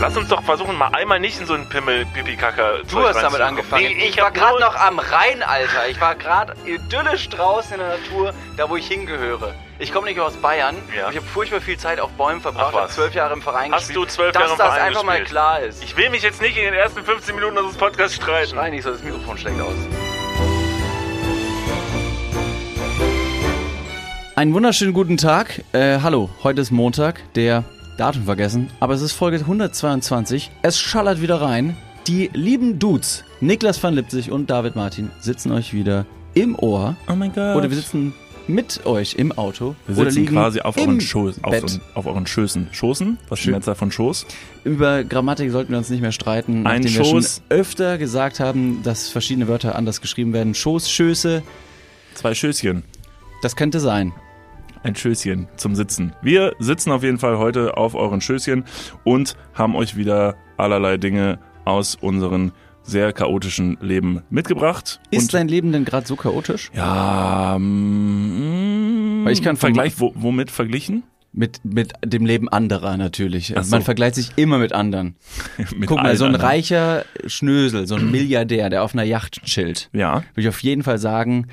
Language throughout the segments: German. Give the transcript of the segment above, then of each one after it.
Lass uns doch versuchen, mal einmal nicht in so einen pimmel pipi kacker Du hast damit angefangen. ich war gerade noch am Rhein, Alter. Ich war gerade idyllisch draußen in der Natur, da wo ich hingehöre. Ich komme nicht aus Bayern. Ja. Ich habe furchtbar viel Zeit auf Bäumen verbracht. Ach was. habe zwölf Jahre im Verein Hast gespielt. du zwölf dass Jahre im das Verein einfach mal gespielt? klar ist. Ich will mich jetzt nicht in den ersten 15 Minuten unseres Podcasts streiten. Schrei nicht so, das Mikrofon schlägt aus. Einen wunderschönen guten Tag. Äh, hallo, heute ist Montag, der Datum vergessen, aber es ist Folge 122. Es schallert wieder rein. Die lieben Dudes, Niklas van Lipzig und David Martin, sitzen euch wieder im Ohr. Oh mein Gott. Oder wir sitzen mit euch im Auto. wir oder sitzen liegen quasi auf euren, Schoß, auf, euren- auf euren Schößen. Schoßen? Was ist die Mehrzahl von Schoß? Über Grammatik sollten wir uns nicht mehr streiten, Ein nachdem wir schon Schoß. öfter gesagt haben, dass verschiedene Wörter anders geschrieben werden. Schoß, Schöße, Zwei Schößchen. das könnte sein. Ein Schößchen zum Sitzen. Wir sitzen auf jeden Fall heute auf euren Schößchen und haben euch wieder allerlei Dinge aus unseren sehr chaotischen Leben mitgebracht. Ist und dein Leben denn gerade so chaotisch? ja, mm, Weil ich kann Vergleich, wo, womit verglichen? Mit, mit dem Leben anderer natürlich. So. Man vergleicht sich immer mit anderen. Mit Guck mal, so ein anderen. reicher Schnösel, so ein Milliardär, der auf einer Yacht chillt, Ja, würde ich auf jeden Fall sagen,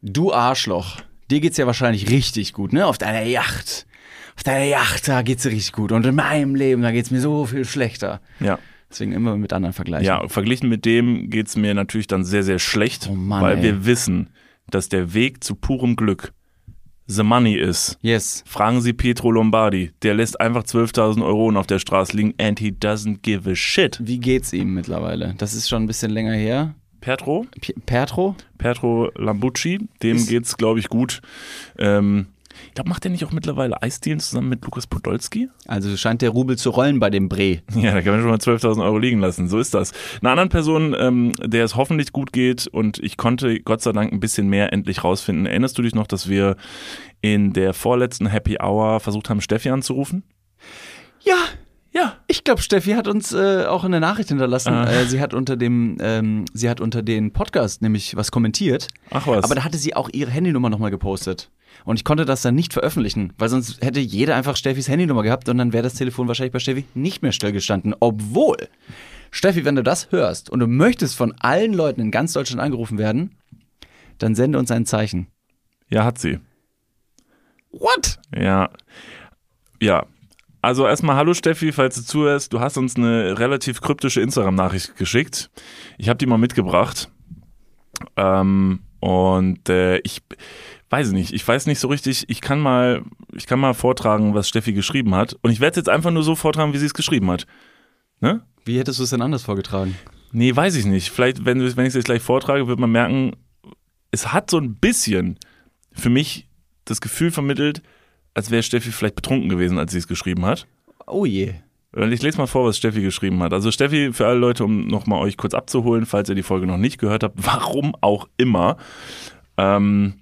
du Arschloch, dir geht's ja wahrscheinlich richtig gut, ne? Auf deiner Yacht. Auf deiner Yacht, da geht's dir richtig gut. Und in meinem Leben, da geht's mir so viel schlechter. ja. Deswegen immer mit anderen vergleichen. Ja, verglichen mit dem geht's mir natürlich dann sehr, sehr schlecht, Oh Mann, weil ey. wir wissen, dass der Weg zu purem Glück the money ist. Yes. Fragen Sie Pietro Lombardi. Der lässt einfach 12.000 Euro auf der Straße liegen and he doesn't give a shit. Wie geht's ihm mittlerweile? Das ist schon ein bisschen länger her. Petro? P Pertro? Petro Lambucci, dem Ist- geht's, glaube ich, gut. Ähm, ich glaube, macht der nicht auch mittlerweile Eisdielen zusammen mit Lukas Podolski? Also scheint der Rubel zu rollen bei dem Bre. Ja, da kann man schon mal 12.000 Euro liegen lassen. So ist das. Einer anderen Person, ähm, der es hoffentlich gut geht und ich konnte Gott sei Dank ein bisschen mehr endlich rausfinden. Erinnerst du dich noch, dass wir in der vorletzten Happy Hour versucht haben, Steffi anzurufen? Ja, Ja. Ich glaube, Steffi hat uns äh, auch eine Nachricht hinterlassen. Ah. Äh, sie hat unter dem, ähm, sie hat unter den Podcast nämlich was kommentiert. Ach was. Aber da hatte sie auch ihre Handynummer nochmal gepostet. Und ich konnte das dann nicht veröffentlichen, weil sonst hätte jeder einfach Steffis Handynummer gehabt und dann wäre das Telefon wahrscheinlich bei Steffi nicht mehr stillgestanden. Obwohl, Steffi, wenn du das hörst und du möchtest von allen Leuten in ganz Deutschland angerufen werden, dann sende uns ein Zeichen. ja, hat sie. What? Ja. Ja. Also erstmal hallo Steffi, falls du zuhörst. Du hast uns eine relativ kryptische Instagram-Nachricht geschickt. Ich habe die mal mitgebracht. Ähm, und äh, ich weiß nicht, ich weiß nicht so richtig, ich kann mal, ich kann mal vortragen, was Steffi geschrieben hat. Und ich werde es jetzt einfach nur so vortragen, wie sie es geschrieben hat. Ne? Wie hättest du es denn anders vorgetragen? Nee, weiß ich nicht. Vielleicht, wenn, wenn ich es jetzt gleich vortrage, wird man merken, es hat so ein bisschen für mich das Gefühl vermittelt, als wäre Steffi vielleicht betrunken gewesen, als sie es geschrieben hat. Oh je. Ich lese mal vor, was Steffi geschrieben hat. Also Steffi, für alle Leute, um nochmal euch kurz abzuholen, falls ihr die Folge noch nicht gehört habt, warum auch immer. Ähm,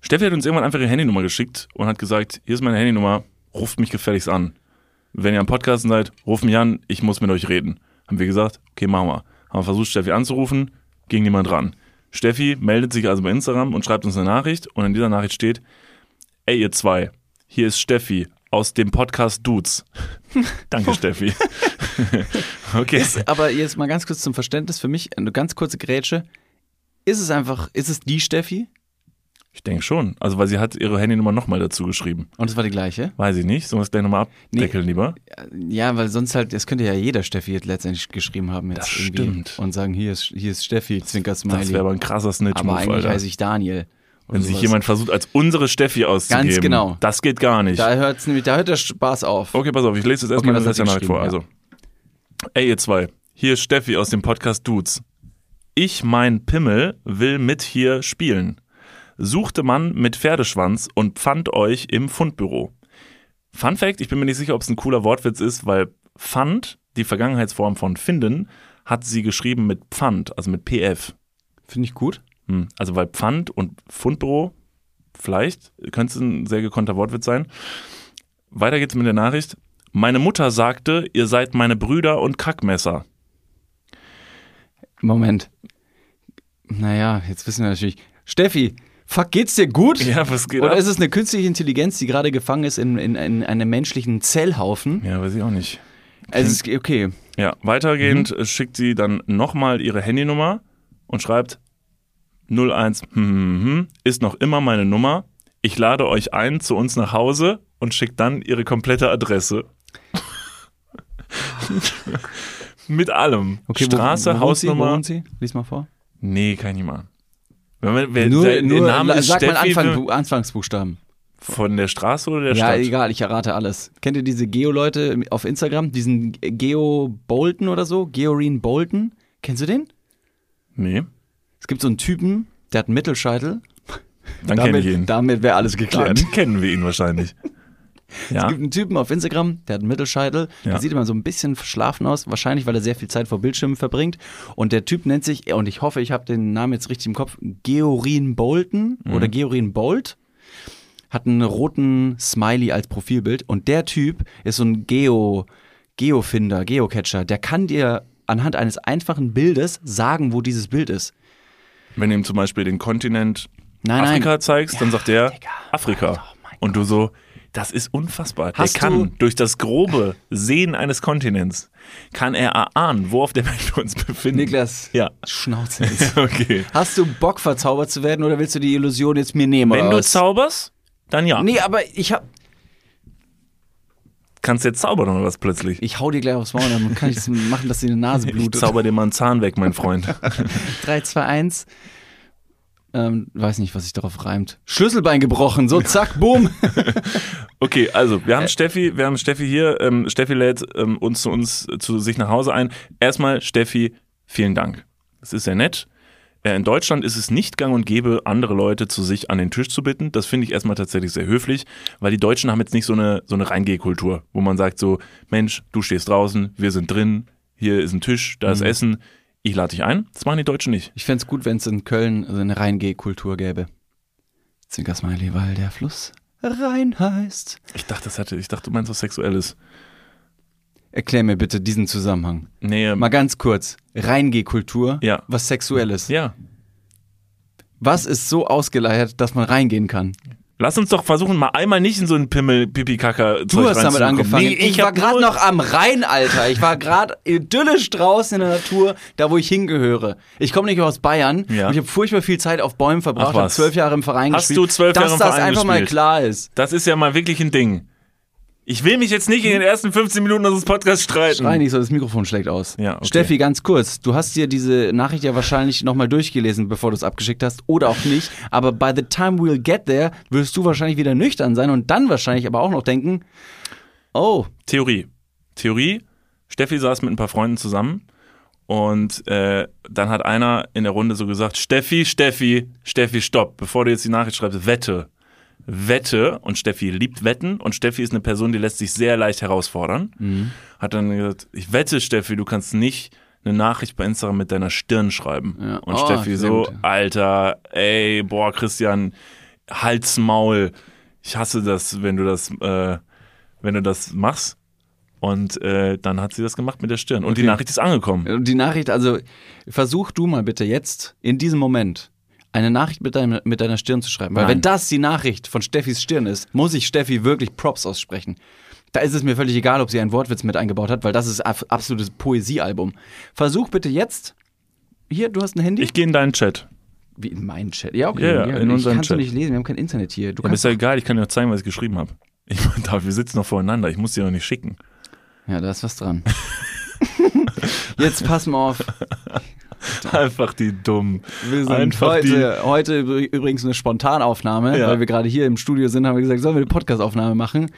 Steffi hat uns irgendwann einfach ihre Handynummer geschickt und hat gesagt, hier ist meine Handynummer, ruft mich gefälligst an. Wenn ihr am Podcasten seid, ruft mich an, ich muss mit euch reden. Haben wir gesagt, okay, machen wir. Haben wir versucht, Steffi anzurufen, ging niemand ran. Steffi meldet sich also bei Instagram und schreibt uns eine Nachricht und in dieser Nachricht steht, ey ihr zwei, hier ist Steffi aus dem Podcast Dudes. Danke, Steffi. okay. Ist, aber jetzt mal ganz kurz zum Verständnis für mich, eine ganz kurze Grätsche. Ist es einfach, ist es die Steffi? Ich denke schon. Also, weil sie hat ihre Handynummer nochmal dazu geschrieben. Und es war die gleiche? Weiß ich nicht. Sollen wir es gleich nochmal abdeckeln, lieber? Ja, weil sonst halt, das könnte ja jeder Steffi jetzt letztendlich geschrieben haben jetzt Das stimmt. und sagen, hier ist, hier ist Steffi, Zwinker Smiley. Das wäre aber ein krasser Snitch-Move, aber eigentlich Alter. heiße ich Daniel. Wenn sich jemand versucht, als unsere Steffi auszugeben. Ganz genau. Das geht gar nicht. Da hört's nämlich, da hört der Spaß auf. Okay, pass auf, ich lese jetzt erstmal Okay, das letzte Nachricht vor. geschrieben? Also, ey ihr zwei, hier ist Steffi aus dem Podcast Dudes. Ich, mein Pimmel, will mit hier spielen. Suchte Mann mit Pferdeschwanz und pfand euch im Fundbüro. Fun Fact, ich bin mir nicht sicher, ob es ein cooler Wortwitz ist, weil Pfand, die Vergangenheitsform von finden, hat sie geschrieben mit Pfand, also mit PF. Finde ich gut. Hm, Also weil Pfand und Fundbüro, vielleicht, könnte es ein sehr gekonnter Wortwitz sein. Weiter geht's mit der Nachricht. Meine Mutter sagte, ihr seid meine Brüder und Kackmesser. Moment. Naja, jetzt wissen wir natürlich. Steffi, fuck, geht's dir gut? Ja, was geht Oder ab? ist es eine künstliche Intelligenz, die gerade gefangen ist in, in, in einem menschlichen Zellhaufen? Ja, weiß ich auch nicht. Es ist okay. Ja, weitergehend Mhm. schickt sie dann nochmal ihre Handynummer und schreibt 01 hm, hm, hm, ist noch immer meine Nummer. Ich lade euch ein zu uns nach Hause und schickt dann ihre komplette Adresse. Mit allem. okay wo- Straße, wo wohnt sie? Wo Hausnummer. wohnt sie? Lies mal vor. Nee, kann ich machen. Wenn man, wer, Nur, der, nur Name ist sag mal Anfang, ne? Bu- Anfangsbuchstaben. von der Straße oder der Ja, Stadt? egal, ich errate alles. Kennt ihr diese Geo-Leute auf Instagram? Diesen Geo Bolton oder so? Georine Bolton? Kennst du den? Nee, Es gibt so einen Typen, der hat einen Mittelscheitel. dann kenne damit ich ihn. damit wäre alles geklärt. Dann kennen wir ihn wahrscheinlich. Es Ja, gibt einen Typen auf Instagram, der hat einen Mittelscheitel. Ja. Der sieht immer so ein bisschen verschlafen aus, wahrscheinlich, weil er sehr viel Zeit vor Bildschirmen verbringt. Und der Typ nennt sich, und ich hoffe, ich habe den Namen jetzt richtig im Kopf, Georin Bolton Mhm. oder Georin Bolt. Hat einen roten Smiley als Profilbild. Und der Typ ist so ein Geo, Geofinder, Geocatcher. Der kann dir anhand eines einfachen Bildes sagen, wo dieses Bild ist. Wenn du ihm zum Beispiel den Kontinent Nein, Afrika nein. zeigst, dann sagt er Digga. Afrika. Oh Und du so, das ist unfassbar. Hast der kann du- durch das grobe Sehen eines Kontinents, kann er erahnen, wo auf der Welt wir uns befinden. Niklas, Ja. Schnauze jetzt. Okay. Hast du Bock, verzaubert zu werden oder willst du die Illusion jetzt mir nehmen? Wenn du zauberst, dann ja. Nee, aber ich hab. Kannst jetzt zaubern oder was plötzlich? Ich hau dir gleich aufs Maul, dann kann ich es machen, dass dir die Nase Ich blutet. zauber dir mal einen Zahn weg, mein Freund. 3, 2, 1. Ähm, weiß nicht, was sich darauf reimt. Schlüsselbein gebrochen, so zack, boom. Okay, also Äh. wir haben Steffi, wir haben Steffi hier. Ähm, Steffi lädt ähm, uns zu uns zu sich nach Hause ein. Erstmal Steffi, vielen Dank. Das ist sehr nett. Äh, in Deutschland ist es nicht gang und gäbe, andere Leute zu sich an den Tisch zu bitten. Das finde ich erstmal tatsächlich sehr höflich, weil die Deutschen haben jetzt nicht so eine so eine Reingehkultur, wo man sagt so, Mensch, du stehst draußen, wir sind drin, hier ist ein Tisch, da Mhm. ist Essen, ich lade dich ein. Das machen die Deutschen nicht. Ich fänd's gut, wenn es in Köln so eine Reingehkultur gäbe. Zwinkersmiley, weil der Fluss Rhein heißt. Ich dachte, das hatte, ich dachte, du meinst was Sexuelles. Erklär mir bitte diesen Zusammenhang. Nee, ähm, Mal ganz kurz. Reingehkultur, Ja. was Sexuelles. ja. Was ist so ausgeleiert, dass man reingehen kann? Lass uns doch versuchen, mal einmal nicht in so einen pimmel pipi kacker Du hast damit angefangen. Nee, ich, war hab gerade noch am Rhein, Alter. Ich war gerade idyllisch draußen in der Natur, da wo ich hingehöre. Ich komme nicht aus Bayern. Ja. Ich habe furchtbar viel Zeit auf Bäumen verbracht, Ach habe zwölf Jahre im Verein Hast gespielt. du zwölf Jahre dass im das Verein einfach mal gespielt? klar ist. Das ist ja mal wirklich ein Ding. Ich will mich jetzt nicht in den ersten 15 Minuten unseres Podcasts streiten. Schrei nicht so, das Mikrofon schlägt aus. Ja, okay. Steffi, ganz kurz. Du hast dir diese Nachricht ja wahrscheinlich nochmal durchgelesen, bevor du es abgeschickt hast. Oder auch nicht. Aber by the time we'll get there, wirst du wahrscheinlich wieder nüchtern sein und dann wahrscheinlich aber auch noch denken, oh, Theorie. Theorie. Steffi saß mit ein paar Freunden zusammen und äh, dann hat einer in der Runde so gesagt, Steffi, Steffi, Steffi, stopp, bevor du jetzt die Nachricht schreibst, wette. Wette und Steffi liebt Wetten und Steffi ist eine Person, die lässt sich sehr leicht herausfordern. Mhm. Hat dann gesagt, ich wette, Steffi, du kannst nicht eine Nachricht bei Instagram mit deiner Stirn schreiben. Ja. Und Oh, Steffi so, gut. Alter, ey, boah, Christian, Hals, Maul. Ich hasse das, wenn du das, äh, wenn du das machst. Und äh, dann hat sie das gemacht mit der Stirn. Und die Okay. Nachricht ist angekommen. Und die Nachricht, also versuch du mal bitte jetzt, in diesem Moment, eine Nachricht mit, deinem, mit deiner Stirn zu schreiben. Weil Nein. wenn das die Nachricht von Steffis Stirn ist, muss ich Steffi wirklich Props aussprechen. Da ist es mir völlig egal, ob sie einen Wortwitz mit eingebaut hat, weil das ist ab- absolutes Poesiealbum. Versuch bitte jetzt, hier, du hast ein Handy? Ich gehe in deinen Chat. Wie in meinen Chat? Ja, okay. Ja, ja, in ich du Chat. nicht lesen, wir haben kein Internet hier. Du Aber ist ja egal, ich kann dir auch zeigen, was ich geschrieben habe. Ich meine, wir sitzen noch voreinander, ich muss dir noch nicht schicken. ja, da ist was dran. jetzt pass mal auf. Einfach die Dummen. Wir sind Einfach heute, heute übr- übrigens eine Spontanaufnahme, Ja. weil wir gerade hier im Studio sind, haben wir gesagt, sollen wir eine Podcastaufnahme machen?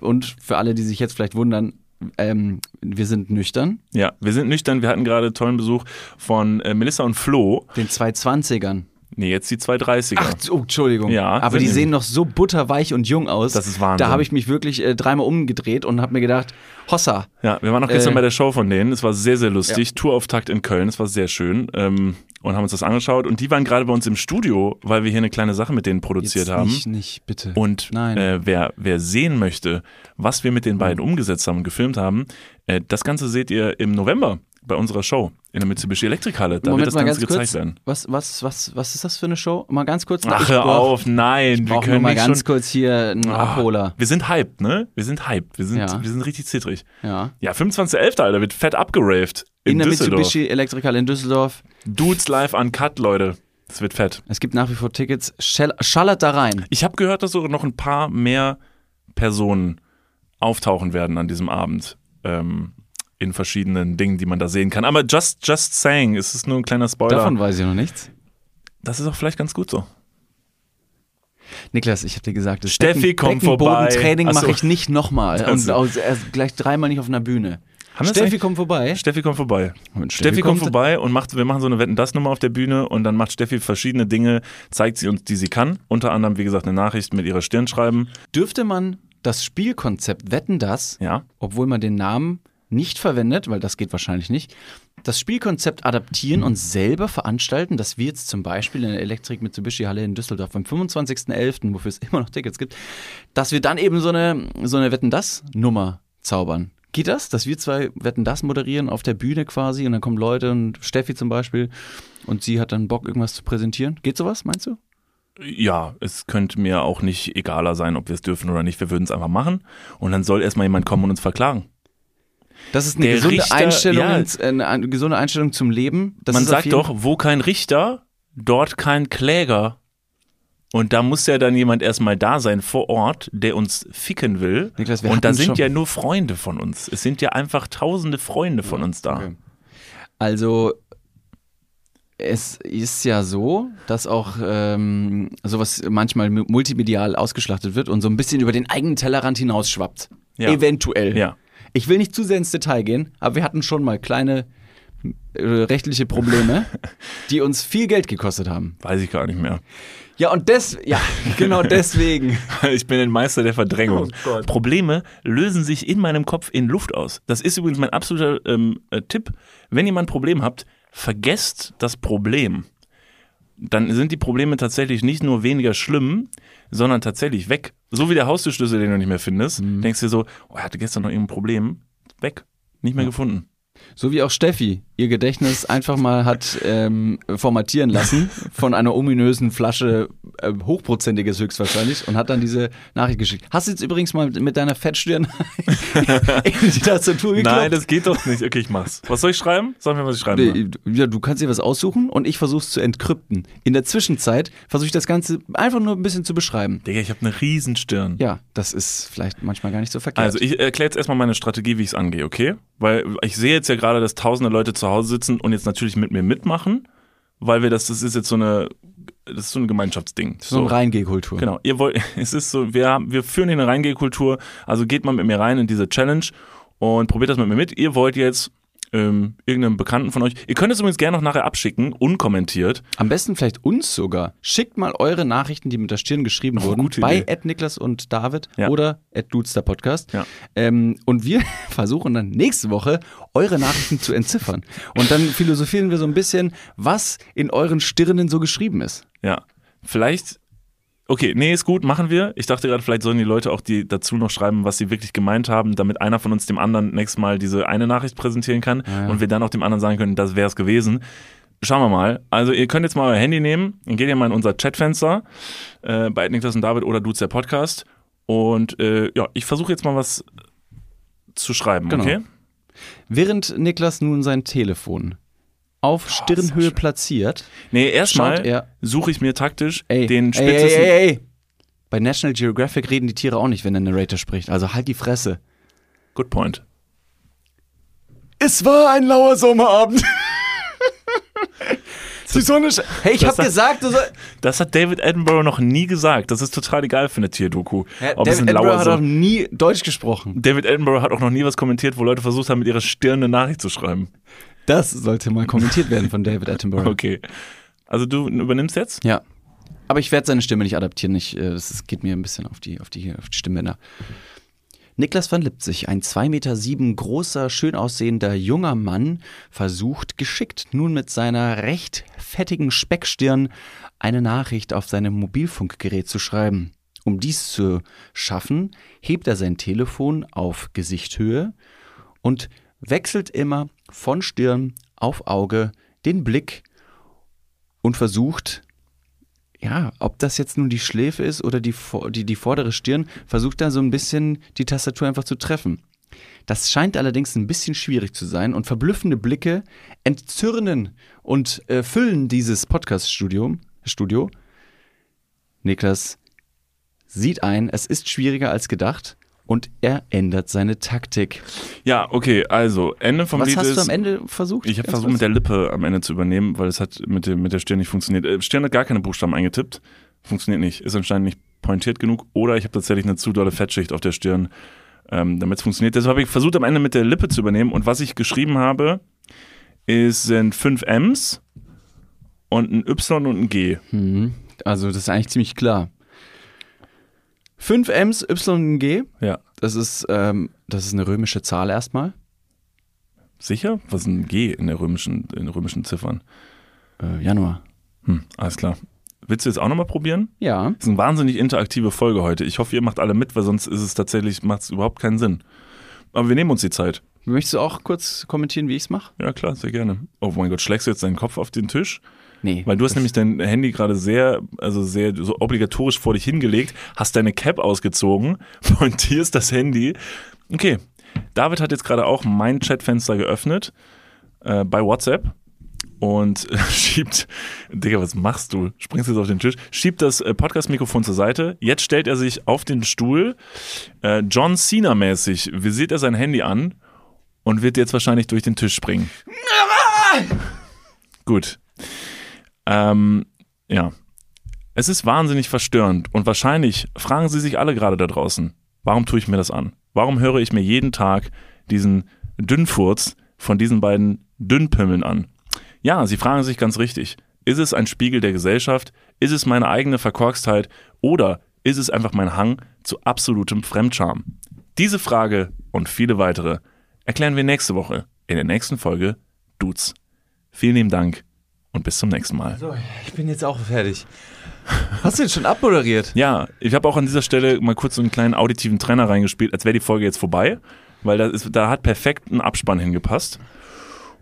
Und für alle, die sich jetzt vielleicht wundern, ähm, wir sind nüchtern, Ja, wir sind nüchtern. Wir hatten gerade tollen Besuch von äh, Melissa und Flo. den 220ern. Nee, jetzt die 230er. Ach, oh, Entschuldigung. Ja, aber die sehen noch so butterweich und jung aus. Das ist Wahnsinn. Da habe ich mich wirklich äh, dreimal umgedreht und habe mir gedacht, Hossa, Ja, wir waren auch gestern Äh, bei der Show von denen. Es war sehr, sehr lustig. Tourauftakt in Köln. Es war sehr schön. Ähm, und haben uns das angeschaut. Und die waren gerade bei uns im Studio, weil wir hier eine kleine Sache mit denen produziert jetzt haben. nicht, nicht, bitte. Und Nein. Äh, wer, wer sehen möchte, was wir mit den beiden umgesetzt haben und gefilmt haben, äh, das Ganze seht ihr im November bei unserer Show in der Mitsubishi Elektrikhalle. Da Moment wird das mal Ganze ganz gezeigt kurz. werden. Was, was, was, was ist das für eine Show? Mal ganz kurz. Ach, Ich hör auf, nein. Wir können mal ganz schon, kurz hier einen Ah, Abholer. Wir sind hyped, ne? Wir sind hyped. Wir sind, Ja. wir sind richtig zittrig. Ja. Ja, 25.11., Alter, wird fett abgeraved. In, In, der Düsseldorf. Mitsubishi Elektrikhalle in Düsseldorf. Dudes live uncut, Leute. Das wird fett. Es gibt nach wie vor Tickets. Schall, schallert da rein. Ich habe gehört, dass sogar noch ein paar mehr Personen auftauchen werden an diesem Abend. Ähm, in verschiedenen Dingen, die man da sehen kann. Aber just, just saying, es ist nur ein kleiner Spoiler. Davon weiß ich noch nichts. das ist auch vielleicht ganz gut so. Niklas, ich habe dir gesagt, das Steffi, komm vorbei. Training Ach so. mache ich nicht nochmal. Und so. aus, erst gleich dreimal nicht auf einer Bühne. Das Steffi, eigentlich- komm vorbei. Steffi kommt vorbei. Und Steffi, kommt vorbei und macht, wir machen so eine Wetten-Das-Nummer auf der Bühne und dann macht Steffi verschiedene Dinge, zeigt sie uns, die sie kann. Unter anderem, wie gesagt, eine Nachricht mit ihrer Stirn schreiben. Dürfte man das Spielkonzept Wetten das, Ja. obwohl man den Namen nicht verwendet, weil das geht wahrscheinlich nicht, das Spielkonzept adaptieren und selber veranstalten, dass wir jetzt zum Beispiel in der Elektrik Mitsubishi Halle in Düsseldorf am 25.11., wofür es immer noch Tickets gibt, dass wir dann eben so eine, so eine Wetten das Nummer zaubern. Geht das, dass wir zwei Wetten das moderieren auf der Bühne quasi und dann kommen Leute und Steffi zum Beispiel und sie hat dann Bock, irgendwas zu präsentieren? Geht sowas, meinst du? Ja, es könnte mir auch nicht egaler sein, ob wir es dürfen oder nicht. Wir würden es einfach machen und dann soll erstmal jemand kommen und uns verklagen. Das ist eine Der gesunde, Richter- Einstellung, ja. ins- eine, eine gesunde Einstellung zum Leben. Das Man sagt doch, wo kein Richter, dort kein Kläger. Und da muss ja dann jemand erstmal da sein vor Ort, der uns ficken will. Niklas, und da sind schon- ja nur Freunde von uns. Es sind ja einfach tausende Freunde von uns da. Okay. Also es ist ja so, dass auch ähm, sowas manchmal mu- multimedial ausgeschlachtet wird und so ein bisschen über den eigenen Tellerrand hinausschwappt. Ja. Eventuell. Ja. Ich will nicht zu sehr ins Detail gehen, aber wir hatten schon mal kleine äh, rechtliche Probleme, die uns viel Geld gekostet haben. Weiß ich gar nicht mehr. Ja, und des, ja, genau deswegen. Ich bin ein Meister der Verdrängung. Oh. Probleme lösen sich in meinem Kopf in Luft aus. Das ist übrigens mein absoluter ähm, äh, Tipp. Wenn ihr mal ein Problem habt, vergesst das Problem. Dann sind die Probleme tatsächlich nicht nur weniger schlimm, sondern tatsächlich weg. So wie der Haustürschlüssel, den du nicht mehr findest, Mhm. denkst du dir so, oh, er hatte gestern noch irgendein Problem. Weg. Nicht mehr gefunden. So wie auch Steffi ihr Gedächtnis einfach mal hat ähm, formatieren lassen von einer ominösen Flasche äh, hochprozentiges höchstwahrscheinlich und hat dann diese Nachricht geschickt. Hast du jetzt übrigens mal mit deiner Fettstirn in die Tastatur geklopft? Nein, das geht doch nicht. Okay, ich mach's. Was soll ich schreiben? Sag mir, was ich schreiben soll. Ja, du kannst dir was aussuchen und ich versuche es zu entkrypten. In der Zwischenzeit versuche ich das Ganze einfach nur ein bisschen zu beschreiben. Digga, ich habe eine Riesenstirn. Ja, das ist vielleicht manchmal gar nicht so verkehrt. Also ich erkläre jetzt erstmal meine Strategie, wie ich es angehe, okay? Weil ich sehe jetzt ja gerade, dass tausende Leute zu Hause sitzen und jetzt natürlich mit mir mitmachen, weil wir das, das ist jetzt so eine, das ist so ein Gemeinschaftsding. so eine Reingehkultur. Genau. Ihr wollt, es ist so, wir, haben, wir führen hier eine Reingehkultur, also geht mal mit mir rein in diese Challenge und probiert das mit mir mit. Ihr wollt jetzt ähm, irgendeinem Bekannten von euch, ihr könnt es übrigens gerne noch nachher abschicken, unkommentiert. Am besten vielleicht uns sogar. Schickt mal eure Nachrichten, die mit der Stirn geschrieben wurden, gute bei. Ed Niklas und David Ja. oder Ed Dudes der Podcast. Ja. Ähm, und wir versuchen dann nächste Woche eure Nachrichten zu entziffern. Und dann philosophieren wir so ein bisschen, was in euren Stirnen so geschrieben ist. Ja. Vielleicht. Okay, nee, ist gut, machen wir. Ich dachte gerade, vielleicht sollen die Leute auch die dazu noch schreiben, was sie wirklich gemeint haben, damit einer von uns dem anderen nächstes Mal diese eine Nachricht präsentieren kann Ja, ja. und wir dann auch dem anderen sagen können, das wäre es gewesen. Schauen wir mal. Also ihr könnt jetzt mal euer Handy nehmen, dann geht ihr mal in unser Chatfenster äh, bei Niklas und David oder Dudes der Podcast und äh, ja, ich versuche jetzt mal was zu schreiben, Genau. okay? Während Niklas nun sein Telefon auf Stirnhöhe schön. platziert, Nee, erstmal er, suche ich mir taktisch ey, den ey, ey, spitzesten ey, ey. Bei National Geographic reden die Tiere auch nicht, wenn der Narrator spricht. Also halt die Fresse. Good point. Es war ein lauer Sommerabend. Die Sonne Hey, ich Das hab sagt- gesagt, du soll Das hat David Attenborough noch nie gesagt. Das ist total egal für eine Tierdoku. Es David Attenborough lauer hat auch nie Deutsch gesprochen. David Attenborough hat auch noch nie was kommentiert, wo Leute versucht haben, mit ihrer Stirn eine Nachricht zu schreiben. Das sollte mal kommentiert werden von David Attenborough. Okay. Also du übernimmst jetzt? Ja. Aber ich werde seine Stimme nicht adaptieren. Ich, äh, es geht mir ein bisschen auf die, auf die, auf die Stimmbänder. Niklas van Lipzig, ein 2,7 Meter sieben großer, schön aussehender junger Mann, versucht geschickt nun mit seiner recht fettigen Speckstirn eine Nachricht auf seinem Mobilfunkgerät zu schreiben. Um dies zu schaffen, hebt er sein Telefon auf Gesichthöhe und wechselt immer von Stirn auf Auge den Blick und versucht, ja, ob das jetzt nun die Schläfe ist oder die, die, die vordere Stirn, versucht da so ein bisschen die Tastatur einfach zu treffen. Das scheint allerdings ein bisschen schwierig zu sein und verblüffende Blicke entzürnen und äh, füllen dieses Podcast-Studio. Studio. Niklas sieht ein, es ist schwieriger als gedacht und er ändert seine Taktik. Ja, okay, also Ende vom Was Lied hast ist. du am Ende versucht? Ich habe versucht, mit kurz? der Lippe am Ende zu übernehmen, weil es hat mit, dem, mit der Stirn nicht funktioniert. Äh, Stirn hat gar keine Buchstaben eingetippt. Funktioniert nicht. Ist anscheinend nicht pointiert genug. Oder ich habe tatsächlich eine zu dolle Fettschicht auf der Stirn, ähm, damit es funktioniert. Deshalb habe ich versucht, am Ende mit der Lippe zu übernehmen. Und was ich geschrieben habe, ist, sind fünf M's und ein Y und ein G. Mhm. Also das ist eigentlich ziemlich klar. 5 Ms, Y und G, Ja. das ist, ähm, das ist eine römische Zahl erstmal. Sicher? Was ist ein G in der römischen, in den römischen Ziffern? Äh, Januar. Hm, alles klar. Willst du jetzt auch nochmal probieren? Ja. Das ist eine wahnsinnig interaktive Folge heute. Ich hoffe, ihr macht alle mit, weil sonst ist es tatsächlich, macht es überhaupt keinen Sinn. Aber wir nehmen uns die Zeit. Möchtest du auch kurz kommentieren, wie ich es mache? Ja, klar, sehr gerne. Oh mein Gott, schlägst du jetzt deinen Kopf auf den Tisch? Nee. Weil du hast nämlich dein Handy gerade sehr, also sehr so obligatorisch vor dich hingelegt, hast deine Cap ausgezogen, pointierst das Handy. Okay, David hat jetzt gerade auch mein Chatfenster geöffnet äh, bei WhatsApp und schiebt, Digga, was machst du? Springst jetzt auf den Tisch, schiebt das äh, Podcast-Mikrofon zur Seite. Jetzt stellt er sich auf den Stuhl, äh, John Cena-mäßig, visiert er sein Handy an und wird jetzt wahrscheinlich durch den Tisch springen. Gut. Ähm, ja. Es ist wahnsinnig verstörend und wahrscheinlich fragen Sie sich alle gerade da draußen, warum tue ich mir das an? Warum höre ich mir jeden Tag diesen Dünnfurz von diesen beiden Dünnpimmeln an? Ja, Sie fragen sich ganz richtig, ist es ein Spiegel der Gesellschaft? Ist es meine eigene Verkorkstheit? Oder ist es einfach mein Hang zu absolutem Fremdscham? Diese Frage und viele weitere erklären wir nächste Woche in der nächsten Folge Dudes. Vielen lieben Dank und bis zum nächsten Mal. So, ich bin jetzt auch fertig. Hast du jetzt schon abmoderiert? Ja, ich habe auch an dieser Stelle mal kurz so einen kleinen auditiven Trenner reingespielt, als wäre die Folge jetzt vorbei, weil da, ist, da hat perfekt ein Abspann hingepasst.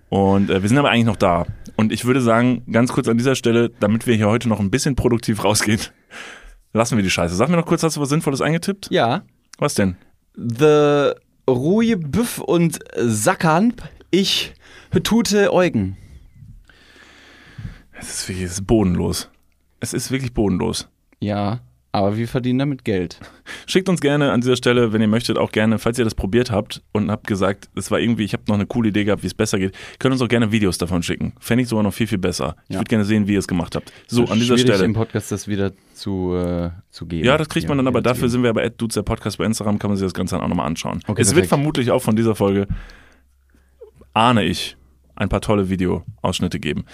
Und äh, wir sind aber eigentlich noch da. Und ich würde sagen, ganz kurz an dieser Stelle, damit wir hier heute noch ein bisschen produktiv rausgehen, lassen wir die Scheiße. Sag mir noch kurz, hast du was Sinnvolles eingetippt? Ja. Was denn? The Ruhe Büff und Sackern, ich tute Eugen. Es ist wirklich es ist bodenlos. Es ist wirklich bodenlos. Ja, aber wir verdienen damit Geld. Schickt uns gerne an dieser Stelle, wenn ihr möchtet, auch gerne, falls ihr das probiert habt und habt gesagt, es war irgendwie, ich habe noch eine coole Idee gehabt, wie es besser geht, könnt uns auch gerne Videos davon schicken. Fände ich sogar noch viel, viel besser. Ich Ja. würde gerne sehen, wie ihr es gemacht habt. So, an dieser Stelle. im Podcast das wieder zu, äh, zu geben. Ja, das kriegt man dann, aber dafür sind wir aber Dudes der Podcast bei Instagram, kann man sich das Ganze dann auch nochmal anschauen. Okay, es wird perfekt. vermutlich auch von dieser Folge, ahne ich, ein paar tolle Videoausschnitte geben.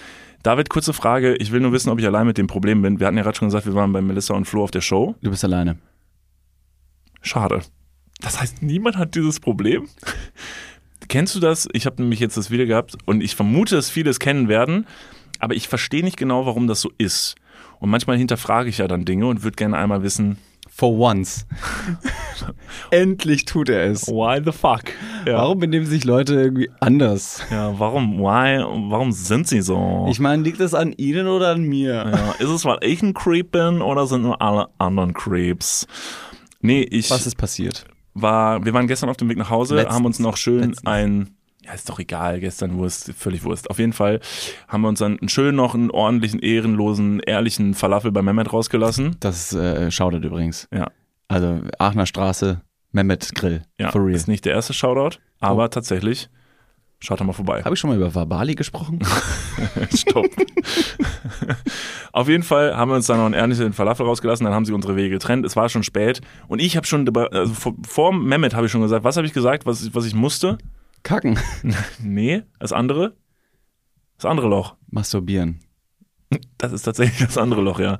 David, kurze Frage. Ich will nur wissen, ob ich allein mit dem Problem bin. Wir hatten ja gerade schon gesagt, wir waren bei Melissa und Flo auf der Show. Du bist alleine. Schade. Das heißt, niemand hat dieses Problem? Kennst du das? Ich habe nämlich jetzt das Video gehabt und ich vermute, dass viele es kennen werden, aber ich verstehe nicht genau, warum das so ist. Und manchmal hinterfrage ich ja dann Dinge und würde gerne einmal wissen, For once. Endlich tut er es. why the fuck? Ja, Warum benehmen sich Leute irgendwie anders? ja warum, why, warum sind sie so? Ich meine, liegt das an Ihnen oder an mir? ja, ist es, weil ich ein Creep bin oder sind nur alle anderen Creeps? Nee, ich Was ist passiert? war, wir waren gestern auf dem Weg nach Hause, Letztens. haben uns noch schön Letztens. ein, ja, ist doch egal, gestern Wurst, völlig Wurst. Auf jeden Fall haben wir uns dann schön noch einen ordentlichen, ehrenlosen, ehrlichen Falafel bei Mehmet rausgelassen. Das äh, schaudert übrigens. Ja. Also Aachener Straße, Mehmet Grill. Ja, For real. Oh. ist nicht der erste Shoutout, aber tatsächlich, schaut da mal vorbei. Habe ich schon mal über Verbali gesprochen? Stopp. Auf jeden Fall haben wir uns dann noch einen ehrlichen Falafel rausgelassen, dann haben sie unsere Wege getrennt. Es war schon spät und ich habe schon, also vor, vor Mehmet habe ich schon gesagt, was habe ich gesagt, was, ich- was ich musste? Kacken. Nee, das andere? Das andere Loch. Masturbieren. Das ist tatsächlich das andere Loch, ja.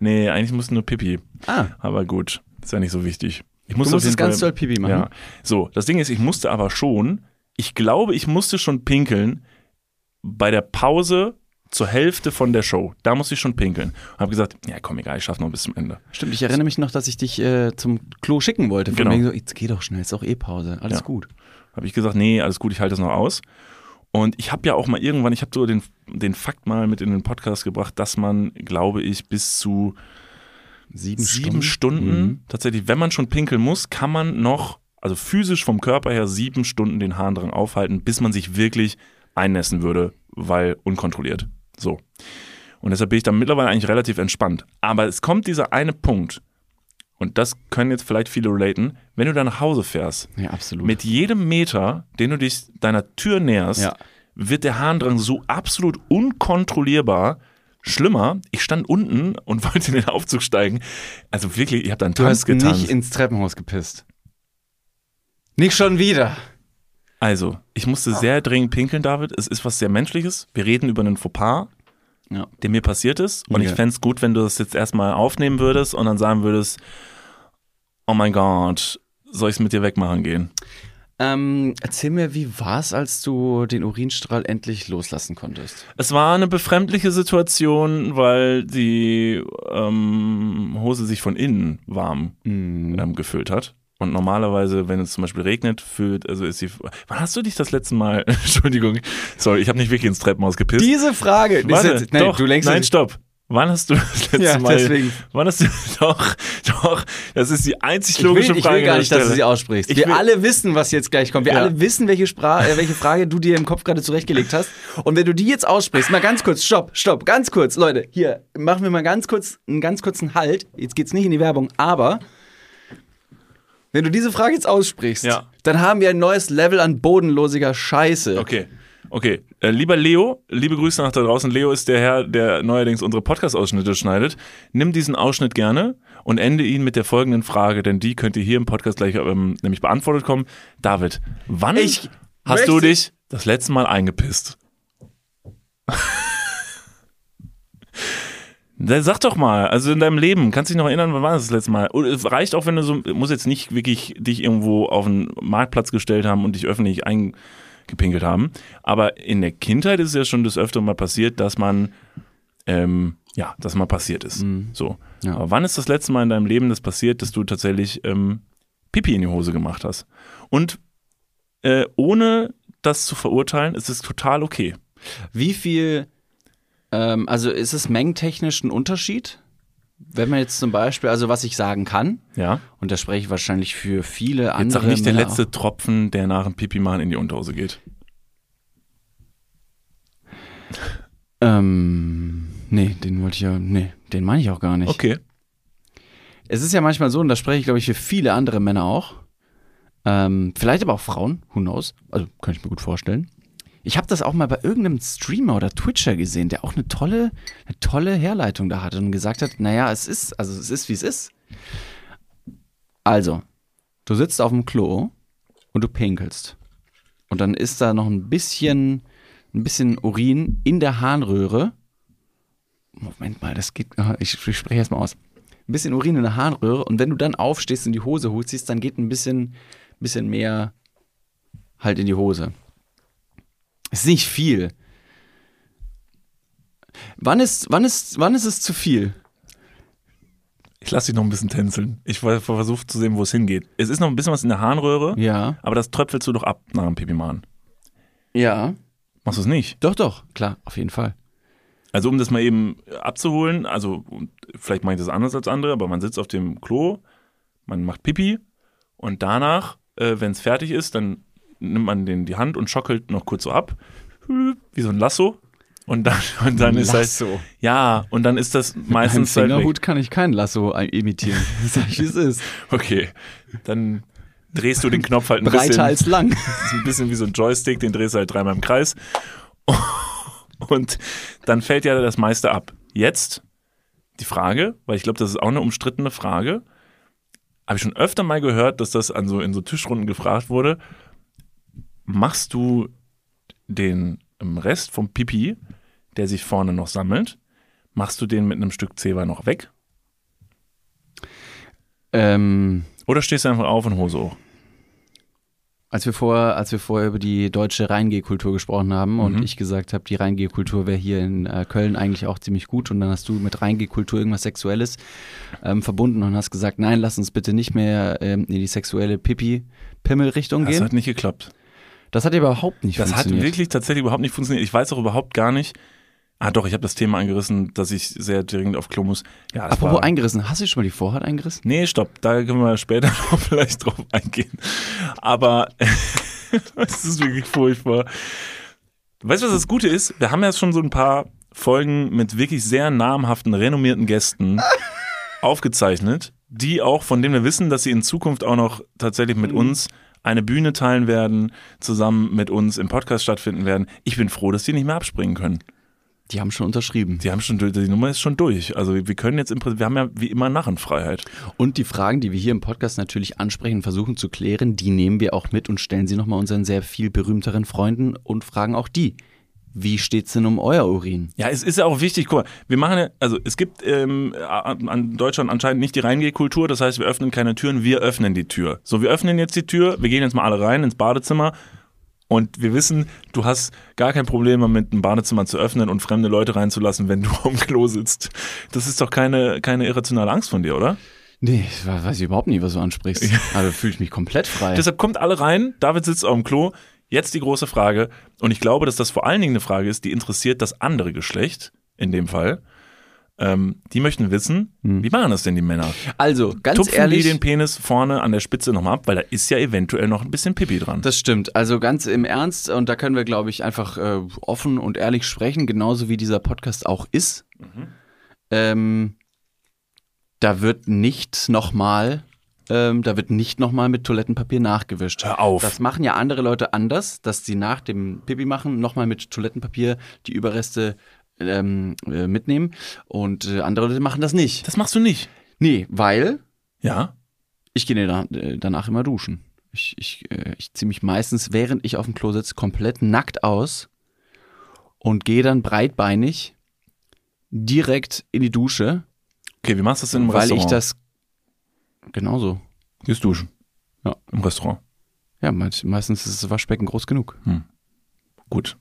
Nee, eigentlich musste nur Pipi. Ah, Aber gut, ist ja nicht so wichtig. Ich du musste auf musstest ganz doll Pipi machen. Ja. So, das Ding ist, ich musste aber schon, ich glaube, ich musste schon pinkeln bei der Pause zur Hälfte von der Show. Da musste ich schon pinkeln. Und habe gesagt, ja komm, egal, ich schaffe noch bis zum Ende. Stimmt, ich erinnere mich noch, dass ich dich äh, zum Klo schicken wollte. Von Genau. wegen so, jetzt geh doch schnell, ist doch eh Pause. Alles Ja. gut. Habe ich gesagt, nee, alles gut, ich halte das noch aus. Und ich habe ja auch mal irgendwann, ich habe so den, den Fakt mal mit in den Podcast gebracht, dass man, glaube ich, bis zu Sieben, sieben Stunden, Mhm. tatsächlich, wenn man schon pinkeln muss, kann man noch, also physisch vom Körper her, sieben Stunden den Harndrang aufhalten, bis man sich wirklich einnässen würde, weil unkontrolliert. So. Und deshalb bin ich da mittlerweile eigentlich relativ entspannt. Aber es kommt dieser eine Punkt, und das können jetzt vielleicht viele relaten, wenn du da nach Hause fährst, Ja, absolut. mit jedem Meter, den du dich deiner Tür näherst, Ja. wird der Harndrang so absolut unkontrollierbar. Schlimmer, ich stand unten und wollte in den Aufzug steigen. Also wirklich, ich habe da einen du Tanz hast getanzt. nicht ins Treppenhaus gepisst. Nicht schon wieder. Also, ich musste sehr dringend pinkeln, David. Es ist was sehr Menschliches. Wir reden über einen Fauxpas, Ja. der mir passiert ist. Und ich Okay. fände es gut, wenn du das jetzt erstmal aufnehmen würdest und dann sagen würdest, oh mein Gott, soll ich es mit dir wegmachen gehen? Ähm, erzähl mir, wie war es, als du den Urinstrahl endlich loslassen konntest? Es war eine befremdliche Situation, weil die ähm, Hose sich von innen warm ähm, gefüllt hat. Und normalerweise, wenn es zum Beispiel regnet, fühlt, also ist sie. Wann hast du dich das letzte Mal, Entschuldigung, sorry, ich habe nicht wirklich ins Treppenhaus gepisst. Diese Frage. Warte, nein, doch, du lenkst nein, stopp. Wann hast du das letzte Ja, Mal? deswegen. Wann hast du doch, doch, das ist die einzig Ich will, logische ich Frage. will gar nicht, dass du sie aussprichst. Ich Wir will- alle wissen, was jetzt gleich kommt. Wir Ja. alle wissen, welche, Spra äh, welche Frage du dir im Kopf gerade zurechtgelegt hast. Und wenn du die jetzt aussprichst, mal ganz kurz, stopp, stopp, ganz kurz, Leute, hier, machen wir mal ganz kurz einen ganz kurzen Halt. Jetzt geht's nicht in die Werbung, aber wenn du diese Frage jetzt aussprichst, Ja. dann haben wir ein neues Level an bodenlosiger Scheiße. Okay. Okay, äh, lieber Leo, liebe Grüße nach da draußen. Leo ist der Herr, der neuerdings unsere Podcast-Ausschnitte schneidet. Nimm diesen Ausschnitt gerne und ende ihn mit der folgenden Frage, denn die könnt ihr hier im Podcast gleich ähm, nämlich beantwortet kommen. David, wann Ich hast du dich das letzte Mal eingepisst? Sag doch mal, also in deinem Leben, kannst du dich noch erinnern, wann war das das letzte Mal? Oder es reicht auch, wenn du so, muss jetzt nicht wirklich dich irgendwo auf einen Marktplatz gestellt haben und dich öffentlich eingepinkelt haben. Aber in der Kindheit ist es ja schon des Öfteren mal passiert, dass man, ähm, ja, dass mal passiert ist. So. Ja. Aber wann ist das letzte Mal in deinem Leben das passiert, dass du tatsächlich ähm, Pipi in die Hose gemacht hast? Und äh, ohne das zu verurteilen, ist es total okay. Wie viel, ähm, also ist es mengentechnisch ein Unterschied? Wenn man jetzt zum Beispiel, also was ich sagen kann, Ja. und da spreche ich wahrscheinlich für viele Jetzt andere sag nicht der letzte Tropfen, der nach dem Pipi machen in die Unterhose geht. Ähm, nee, den wollte ich ja, nee, den meine ich auch gar nicht. Okay. Es ist ja manchmal so, und da spreche ich, glaube ich, für viele andere Männer auch, ähm, vielleicht aber auch Frauen, who knows, also kann ich mir gut vorstellen. Ich habe das auch mal bei irgendeinem Streamer oder Twitcher gesehen, der auch eine tolle, eine tolle Herleitung da hatte und gesagt hat, naja, es ist, also es ist, wie es ist. Also, du sitzt auf dem Klo und du pinkelst. Und dann ist da noch ein bisschen, ein bisschen Urin in der Harnröhre. Moment mal, das geht, ich, ich spreche erst mal aus. Ein bisschen Urin in der Harnröhre und wenn du dann aufstehst und die Hose hochziehst, dann geht ein bisschen, bisschen mehr halt in die Hose. Ist nicht viel. Wann ist, wann ist, wann ist es zu viel? Ich lasse dich noch ein bisschen tänzeln. Ich versuche zu sehen, wo es hingeht. Es ist noch ein bisschen was in der Harnröhre, Ja. aber das tröpfelst du doch ab nach dem Pipi machen. Ja. Machst du es nicht? Doch, doch, klar, auf jeden Fall. Also um das mal eben abzuholen, also vielleicht mache ich das anders als andere, aber man sitzt auf dem Klo, man macht Pipi und danach, äh, wenn es fertig ist, dann nimmt man den die Hand und schockelt noch kurz so ab, wie so ein Lasso. Und dann, und dann ist halt, Lasso. ja, und dann ist das meistens halt weg. Fingerhut kann ich kein Lasso imitieren. Sag ich, wie es ist. Okay, dann drehst du den Knopf halt ein Breiter bisschen. als lang. Das ist ein bisschen wie so ein Joystick, den drehst du halt dreimal im Kreis. Und dann fällt ja das meiste ab. Jetzt die Frage, weil ich glaube, das ist auch eine umstrittene Frage. Habe ich schon öfter mal gehört, dass das an so in so Tischrunden gefragt wurde. Machst du den Rest vom Pipi, der sich vorne noch sammelt, machst du den mit einem Stück Zewa noch weg? Ähm, Oder stehst du einfach auf und Hose hoch? als wir vorher, als wir vorher über die deutsche Reingehkultur gesprochen haben und Mhm. ich gesagt habe, die Reingehkultur wäre hier in äh, Köln eigentlich auch ziemlich gut und dann hast du mit Reingehkultur irgendwas Sexuelles ähm, verbunden und hast gesagt, nein, lass uns bitte nicht mehr ähm, in die sexuelle Pipi-Pimmel-Richtung Das gehen. hat nicht geklappt. Das hat ja überhaupt nicht Das hat funktioniert. wirklich tatsächlich überhaupt nicht funktioniert. Ich weiß auch überhaupt gar nicht. Ah, doch, ich habe das Thema angerissen, dass ich sehr dringend auf Klo muss. Ja, Apropos war, eingerissen, hast du schon mal die Vorhaut eingerissen? Nee, stopp, da können wir später noch vielleicht drauf eingehen. Aber es ist wirklich furchtbar. Weißt du, was das Gute ist? Wir haben ja schon so ein paar Folgen mit wirklich sehr namhaften, renommierten Gästen aufgezeichnet, die auch, von denen wir wissen, dass sie in Zukunft auch noch tatsächlich mit uns eine Bühne teilen werden, zusammen mit uns im Podcast stattfinden werden. Ich bin froh, dass die nicht mehr abspringen können. Die haben schon unterschrieben. Die haben schon, die Nummer ist schon durch. Also wir können jetzt im Prinzip, wir haben ja wie immer Narrenfreiheit. Und die Fragen, die wir hier im Podcast natürlich ansprechen und versuchen zu klären, die nehmen wir auch mit und stellen sie nochmal unseren sehr viel berühmteren Freunden und fragen auch die. Wie steht's denn um euer Urin? Ja, es ist ja auch wichtig, guck mal, wir machen ja, also es gibt ähm, an an Deutschland anscheinend nicht die Reingehkultur, das heißt, wir öffnen keine Türen, wir öffnen die Tür. So, wir öffnen jetzt die Tür, wir gehen jetzt mal alle rein ins Badezimmer und wir wissen, du hast gar kein Problem damit, ein Badezimmer zu öffnen und fremde Leute reinzulassen, wenn du am Klo sitzt. Das ist doch keine, keine irrationale Angst von dir, oder? Nee, weiß ich überhaupt nicht, was du ansprichst. Also fühle ich mich komplett frei. Deshalb kommt alle rein, David sitzt auf dem Klo. Jetzt die große Frage, und ich glaube, dass das vor allen Dingen eine Frage ist, die interessiert das andere Geschlecht, in dem Fall. Ähm, die möchten wissen, wie machen das denn die Männer? Also, ganz Tupfen ehrlich. die den Penis vorne an der Spitze nochmal ab, weil da ist ja eventuell noch ein bisschen Pipi dran. Das stimmt. Also ganz im Ernst, und da können wir, glaube ich, einfach äh, offen und ehrlich sprechen, genauso wie dieser Podcast auch ist. Ähm, da wird nicht nochmal, ähm, da wird nicht nochmal mit Toilettenpapier nachgewischt. Hör auf. Das machen ja andere Leute anders, dass sie nach dem Pipi machen nochmal mit Toilettenpapier die Überreste ähm, äh, mitnehmen. Und äh, andere Leute machen das nicht. Das machst du nicht. Nee, weil Ja? ich gehe da, äh, danach immer duschen. Ich, ich, äh, ich ziehe mich meistens, während ich auf dem Klo sitze, komplett nackt aus und gehe dann breitbeinig direkt in die Dusche, Okay, wie machst du das denn im weil Restaurant? ich das genauso. Gehst duschen. Ja. Im Restaurant. Ja, meist- meistens ist das Waschbecken groß genug. Gut.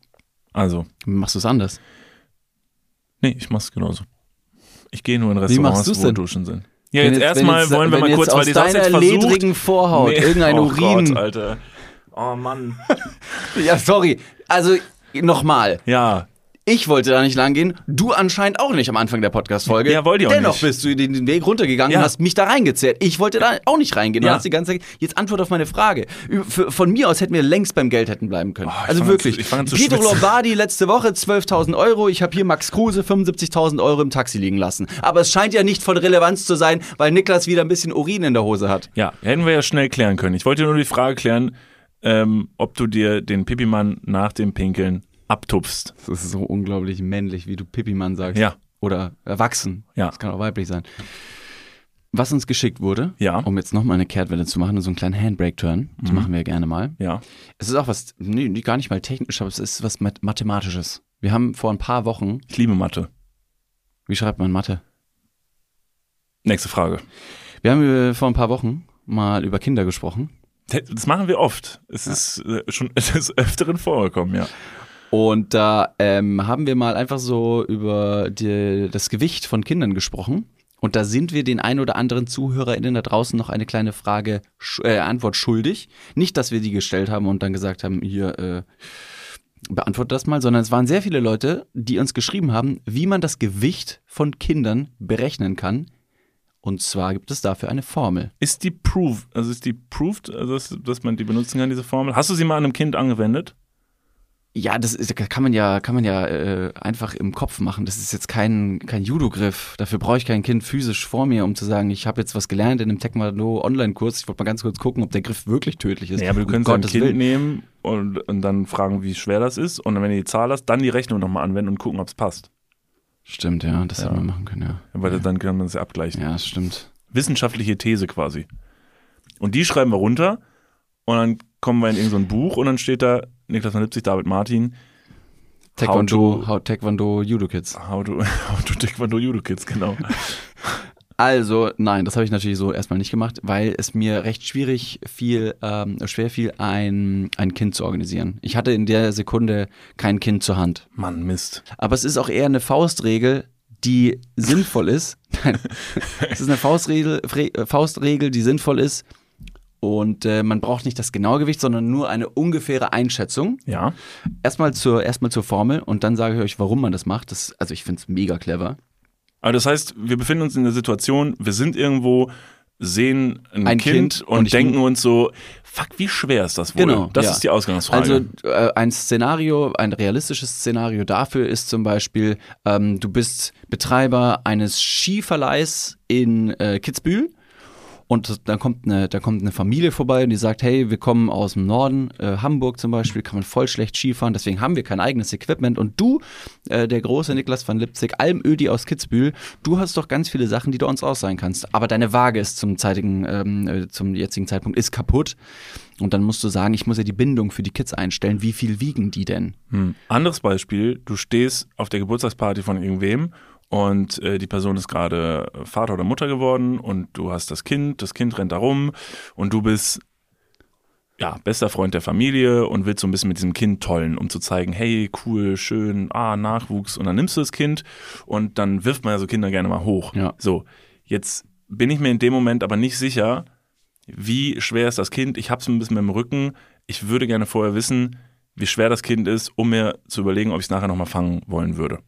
Also, machst du es anders? nee, ich mach's genauso. Ich gehe nur in machst Restaurants, wo denn? Duschen sind. Ja, Wenn jetzt wenn erstmal jetzt- wollen wir mal jetzt kurz, weil die deiner jetzt versucht. ledrigen Vorhaut Nee, irgendein oh Urin. Gott, Alter. Oh Mann. ja, sorry. Also nochmal. Ja, Ich wollte da nicht lang gehen, du anscheinend auch nicht am Anfang der Podcast-Folge. Ja, wollte ich auch Dennoch nicht. bist du den den Weg runtergegangen Ja. und hast mich da reingezählt. Ich wollte da auch nicht reingehen. Ja. Du hast die ganze Zeit, jetzt Antwort auf meine Frage. Von mir aus hätten wir längst beim Geld hätten bleiben können. Oh, also wirklich. an Pietro. Lombardi letzte Woche 12.000 Euro. Ich habe hier Max Kruse 75.000 Euro im Taxi liegen lassen. Aber es scheint ja nicht von Relevanz zu sein, weil Niklas wieder ein bisschen Urin in der Hose hat. ja, hätten wir ja schnell klären können. Ich wollte nur die Frage klären, ähm, ob du dir den Pipimann nach dem Pinkeln abtupfst. Das ist so unglaublich männlich, wie du Pipi-Mann sagst. Ja. Oder erwachsen. Ja. Das kann auch weiblich sein. Was uns geschickt wurde, Ja. um jetzt nochmal eine Kehrtwelle zu machen, so einen kleinen Handbrake-Turn, das machen wir gerne mal. Ja. Es ist auch was, nee, gar nicht mal technisch, aber es ist was Math- Mathematisches. Wir haben vor ein paar Wochen, Ich liebe Mathe. wie schreibt man Mathe? Nächste Frage. Wir haben äh, vor ein paar Wochen mal über Kinder gesprochen. Das machen wir oft. Es ist äh, schon des Öfteren vorgekommen, ja. Und da ähm, haben wir mal einfach so über die, das Gewicht von Kindern gesprochen. Und da sind wir den ein oder anderen ZuhörerInnen da draußen noch eine kleine Frage, äh, Antwort schuldig. Nicht, dass wir die gestellt haben und dann gesagt haben, hier, äh, beantwortet das mal, sondern es waren sehr viele Leute, die uns geschrieben haben, wie man das Gewicht von Kindern berechnen kann. Und zwar gibt es dafür eine Formel. Ist die proof, also ist die proved, also dass, dass man die benutzen kann, diese Formel? Hast du sie mal an einem Kind angewendet? Ja, das ist, kann man ja, kann man ja äh, einfach im Kopf machen. Das ist jetzt kein, kein Judo-Griff. Dafür brauche ich kein Kind physisch vor mir, um zu sagen, ich habe jetzt was gelernt in einem Taekwondo-Online-Kurs. Ich wollte mal ganz kurz gucken, ob der Griff wirklich tödlich ist. Ja, aber du Um könntest ein Gottes Kind Willen. nehmen und, und dann fragen, wie schwer das ist. Und wenn du die Zahl hast, dann die Rechnung nochmal anwenden und gucken, ob es passt. Stimmt, ja, das hätten wir machen können, ja. Weil dann kann man es ja abgleichen. Ja, das stimmt. Wissenschaftliche These quasi. Und die schreiben wir runter und dann kommen wir in irgendein Buch und dann steht da Niklas von Lipzig, David Martin, Taekwondo, to- how, Taekwondo, Judo-Kids. How to, how to Taekwondo Judo Kids, genau. Also, nein, das habe ich natürlich so erstmal nicht gemacht, weil es mir recht schwierig fiel, ähm, schwer fiel, ein, ein Kind zu organisieren. Ich hatte in der Sekunde kein Kind zur Hand. Mann, Mist. Aber es ist auch eher eine Faustregel, die sinnvoll ist. Nein, es ist eine Faustregel, Faustregel, die sinnvoll ist, Und äh, man braucht nicht das genaue Gewicht, sondern nur eine ungefähre Einschätzung. Ja. Erstmal zur, erstmal zur Formel und dann sage ich euch, warum man das macht. Das, also ich finde es mega clever. Aber das heißt, wir befinden uns in der Situation, wir sind irgendwo, sehen ein, Ein kind, Kind und, und denken uns so, fuck, wie schwer ist das wohl? Genau, Das ja. ist die Ausgangsfrage. Also äh, ein Szenario, ein realistisches Szenario dafür ist zum Beispiel, ähm, du bist Betreiber eines Skiverleihs in äh, Kitzbühel und dann kommt eine, da kommt eine Familie vorbei und die sagt, hey, wir kommen aus dem Norden, äh, Hamburg zum Beispiel, kann man voll schlecht Skifahren, deswegen haben wir kein eigenes Equipment und du, äh, der große Niklas van Lipzig, Almödi aus Kitzbühel, du hast doch ganz viele Sachen, die du uns ausleihen kannst, aber deine Waage ist zum zeitigen, ähm, äh, zum jetzigen Zeitpunkt ist kaputt und dann musst du sagen, ich muss ja die Bindung für die Kids einstellen, wie viel wiegen die denn? Hm. Anderes Beispiel, du stehst auf der Geburtstagsparty von irgendwem und äh, die Person ist gerade Vater oder Mutter geworden und du hast das Kind, das Kind rennt da rum und du bist ja, bester Freund der Familie und willst so ein bisschen mit diesem Kind tollen, um zu zeigen, hey, cool, schön, ah, Nachwuchs. Und dann nimmst du das Kind und dann wirft man ja so Kinder gerne mal hoch. Ja. So, jetzt bin ich mir in dem Moment aber nicht sicher, wie schwer ist das Kind. Ich hab's ein bisschen mit dem Rücken. Ich würde gerne vorher wissen, wie schwer das Kind ist, um mir zu überlegen, ob ich es nachher nochmal fangen wollen würde.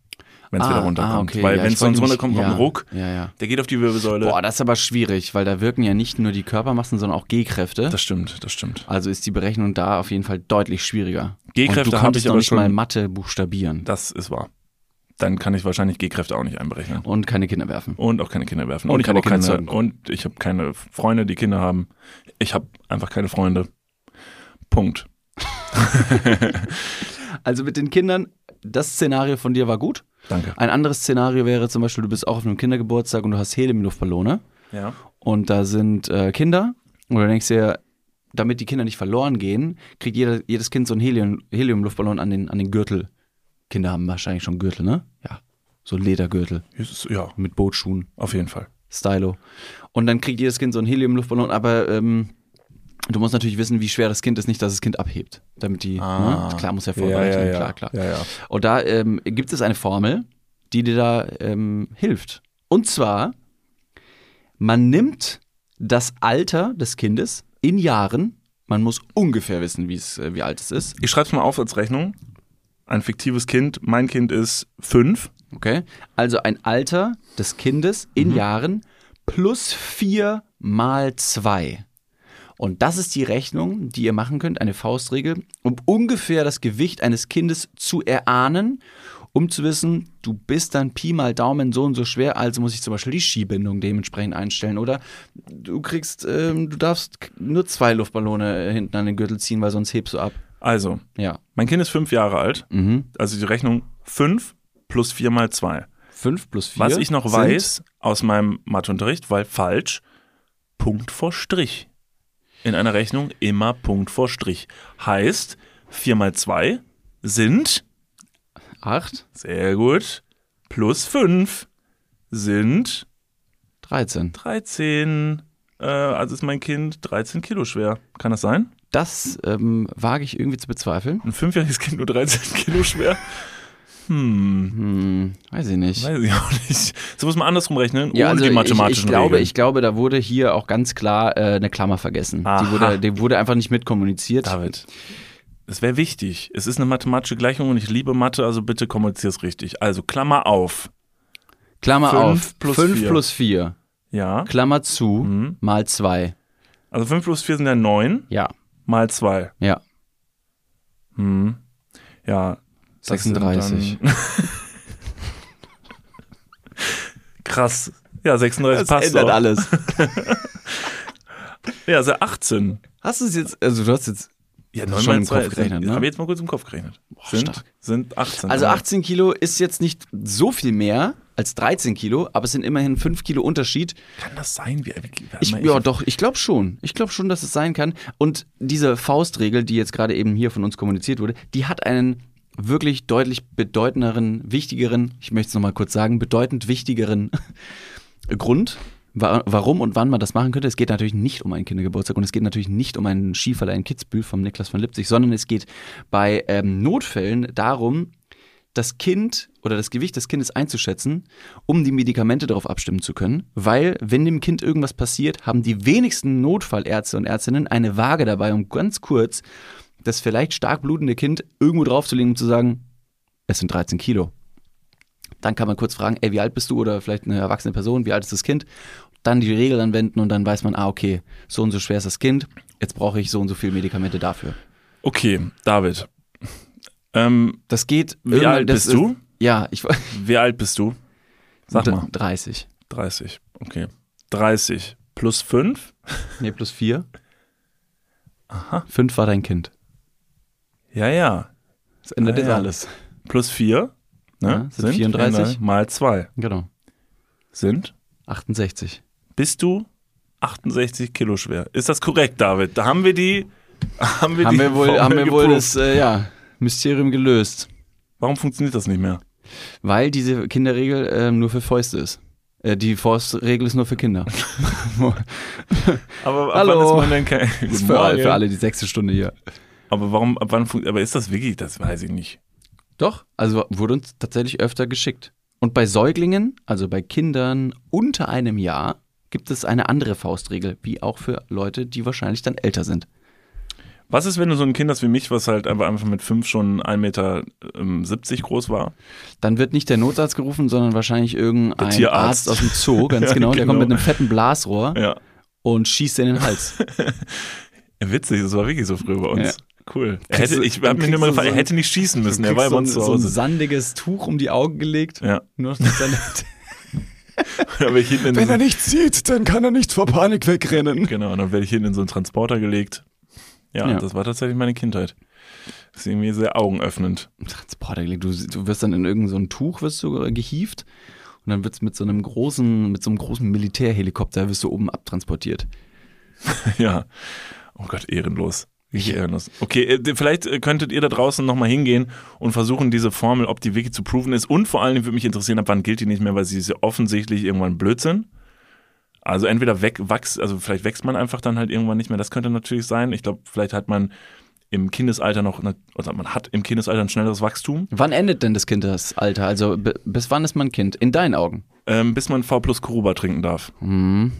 Wenn es wieder runterkommt. Weil ja, wenn es sonst runterkommt, kommt ja, ein Ruck, Ja, ja. der geht auf die Wirbelsäule. Boah, das ist aber schwierig, weil da wirken ja nicht nur die Körpermassen, sondern auch G-Kräfte. das stimmt, das stimmt. Also ist die Berechnung da auf jeden Fall deutlich schwieriger. G-Kräfte Und du hab konntest ich noch aber nicht schon- mal Mathe buchstabieren Das ist wahr. Dann kann ich wahrscheinlich G-Kräfte auch nicht einberechnen. und keine Kinder werfen. Und auch keine Kinder werfen. Und Und, ich habe keine auch Kinder keine, zeugen. und ich habe keine Freunde, die Kinder haben. Ich habe einfach keine Freunde. Punkt. Also mit den Kindern, das Szenario von dir war gut. Danke. Ein anderes Szenario wäre zum Beispiel, du bist auch auf einem Kindergeburtstag und du hast Heliumluftballone Ja. und da sind äh, Kinder und du denkst dir, damit die Kinder nicht verloren gehen, kriegt jeder, jedes Kind so einen Helium, Heliumluftballon an den, an den Gürtel. Kinder haben wahrscheinlich schon Gürtel, ne? Ja. So Ledergürtel Ja, mit Bootschuhen. auf jeden Fall. Stylo. Und dann kriegt jedes Kind so einen Heliumluftballon, aber ähm, du musst natürlich wissen, wie schwer das Kind ist, nicht, dass das Kind abhebt. Damit die, ne? klar, muss ja vorberechnen, klar, klar. Ah. Ja, ja. Und da ähm, gibt es eine Formel, die dir da ähm, hilft. Und zwar, man nimmt das Alter des Kindes in Jahren, man muss ungefähr wissen, wie es, äh, wie alt es ist, Ich schreibe es mal auf als Rechnung. Ein fiktives Kind. Mein Kind ist fünf. okay? Also ein Alter des Kindes in Jahren plus vier mal zwei. Und das ist die Rechnung, die ihr machen könnt, eine Faustregel, um ungefähr das Gewicht eines Kindes zu erahnen, um zu wissen, du bist dann Pi mal Daumen so und so schwer, also muss ich zum Beispiel die Skibindung dementsprechend einstellen. Oder du kriegst, ähm, du darfst nur zwei Luftballone äh, hinten an den Gürtel ziehen, weil sonst hebst du ab. Also, Ja. mein Kind ist fünf Jahre alt. Mhm. Also die Rechnung fünf plus vier mal zwei. Fünf plus vier. Was ich noch weiß aus meinem Matheunterricht, weil falsch, Punkt vor Strich. In einer Rechnung immer Punkt vor Strich. Heißt, 4 mal 2 sind, Acht, sehr gut, plus 5 sind 13. 13. Äh, also ist mein Kind 13 Kilo schwer. Kann das sein? Das ähm, wage ich irgendwie zu bezweifeln. Ein fünfjähriges Kind nur 13 Kilo schwer? Hm, Hm, weiß ich nicht. weiß ich auch nicht. So muss man andersrum rechnen, Ja, ohne also die ich, mathematischen ich glaube, Regeln. ich glaube, da wurde hier auch ganz klar äh, eine Klammer vergessen. Aha. Die wurde, die wurde einfach nicht mitkommuniziert. David, es wäre wichtig. Es ist eine mathematische Gleichung und ich liebe Mathe, also bitte kommunizier es richtig. Also Klammer auf. Klammer Fünf auf. plus 5 vier. plus 4. Ja. Klammer zu. Mhm. Mal 2. Also 5 plus 4 sind ja 9 Ja. mal 2. Ja. Hm. Ja. Das sind 36. dann- Krass. Ja, 36 passt auch. alles. Ja, also 18. Hast du es jetzt, also du hast jetzt, Ja, Das 9 ist schon mal im 2 Kopf sind- gerechnet, ne? Habe jetzt mal kurz im Kopf gerechnet. sind, stark. sind 18. also Ja. 18 Kilo ist jetzt nicht so viel mehr als 13 Kilo, aber es sind immerhin 5 Kilo Unterschied. Kann das sein? Wie, wie, ich, ja, doch, ich glaube schon. Ich glaube schon, dass es sein kann. Und diese Faustregel, die jetzt gerade eben hier von uns kommuniziert wurde, die hat einen wirklich deutlich bedeutenderen, wichtigeren, ich möchte es nochmal kurz sagen, bedeutend wichtigeren Grund, wa warum und wann man das machen könnte. Es geht natürlich nicht um einen Kindergeburtstag und es geht natürlich nicht um einen Skiverleih in Kitzbühel vom Niklas von Lipzig, sondern es geht bei ähm, Notfällen darum, das Kind oder das Gewicht des Kindes einzuschätzen, um die Medikamente darauf abstimmen zu können, weil wenn dem Kind irgendwas passiert, haben die wenigsten Notfallärzte und Ärztinnen eine Waage dabei, um ganz kurz das vielleicht stark blutende Kind irgendwo draufzulegen und zu sagen, es sind 13 Kilo. Dann kann man kurz fragen, ey, wie alt bist du oder vielleicht eine erwachsene Person, wie alt ist das Kind? Dann die Regel anwenden und dann weiß man, ah, okay, so und so schwer ist das Kind, jetzt brauche ich so und so viel Medikamente dafür. Okay, David. Ähm, Das geht. wie alt bist du? Ist, ja, ich Wie alt bist du? Sag mal. 30. 30. Okay. 30 plus 5? Nee, plus 4. Aha. 5 war dein Kind. Ja, ja. Das ändert Ah, jetzt ja. alles. Plus 4 ne? Ja, sind 34. mal 2 Genau. sind. 68. Bist du 68 Kilo schwer? Ist das korrekt, David? Da haben wir die. Haben wir, Haben wir wohl, Formel haben wir wohl das äh, ja, Mysterium gelöst. Warum funktioniert das nicht mehr? Weil diese Kinderregel ähm, nur für Fäuste ist. Äh, die Faustregel ist nur für Kinder. Aber ab Hallo. wann ist man denn kein. Ist für, für alle die sechste Stunde hier. Aber warum, ab wann funktioniert. Aber ist das wirklich? Das weiß ich nicht. Doch, also wurde uns tatsächlich öfter geschickt. Und bei Säuglingen, also bei Kindern unter einem Jahr, gibt es eine andere Faustregel, wie auch für Leute, die wahrscheinlich dann älter sind. Was ist, wenn du so ein Kind hast wie mich, was halt einfach einfach mit 5 schon 1,70 Meter ähm, 70 groß war? Dann wird nicht der Notarzt gerufen, sondern wahrscheinlich irgendein. Arzt aus dem Zoo, ganz Ja, genau. Der kommt genau. mit einem fetten Blasrohr Ja. und schießt in den Hals. Witzig, das war wirklich so früher bei uns. Ja. Cool. Er hätte, du- ich dann hab mich kriegst nur mal gefragt, so er ein- hätte nicht schießen müssen, er war so, zu so ein Hause. sandiges Tuch um die Augen gelegt. Ja. Nur noch mit seiner Da werd ich hinten in so, nichts sieht, dann kann er nicht vor Panik wegrennen. genau, und dann werde ich hinten in so einen Transporter gelegt. Ja, Ja. das war tatsächlich meine Kindheit. Das ist irgendwie sehr augenöffnend. Transporter gelegt. Du, du wirst dann in irgendein so ein Tuch wirst du gehievt und dann wird's mit so einem großen, mit so einem großen Militärhelikopter wirst du oben abtransportiert. Ja. Oh Gott, ehrenlos. Richtig ehrenlos. Okay, äh, vielleicht äh, könntet ihr da draußen nochmal hingehen und versuchen, diese Formel, ob die wirklich zu proven ist. Und vor allen Dingen würde mich interessieren, ab wann gilt die nicht mehr, weil sie ist ja offensichtlich irgendwann Blödsinn. Also entweder wegwachs, also vielleicht wächst man einfach dann halt irgendwann nicht mehr. Das könnte natürlich sein. Ich glaube, vielleicht hat man im Kindesalter noch, eine, oder man hat im Kindesalter ein schnelleres Wachstum, Wann endet denn das Kindesalter? Also bis wann ist man Kind? In deinen Augen? ähm, bis man V plus Kuruba trinken darf. Hm.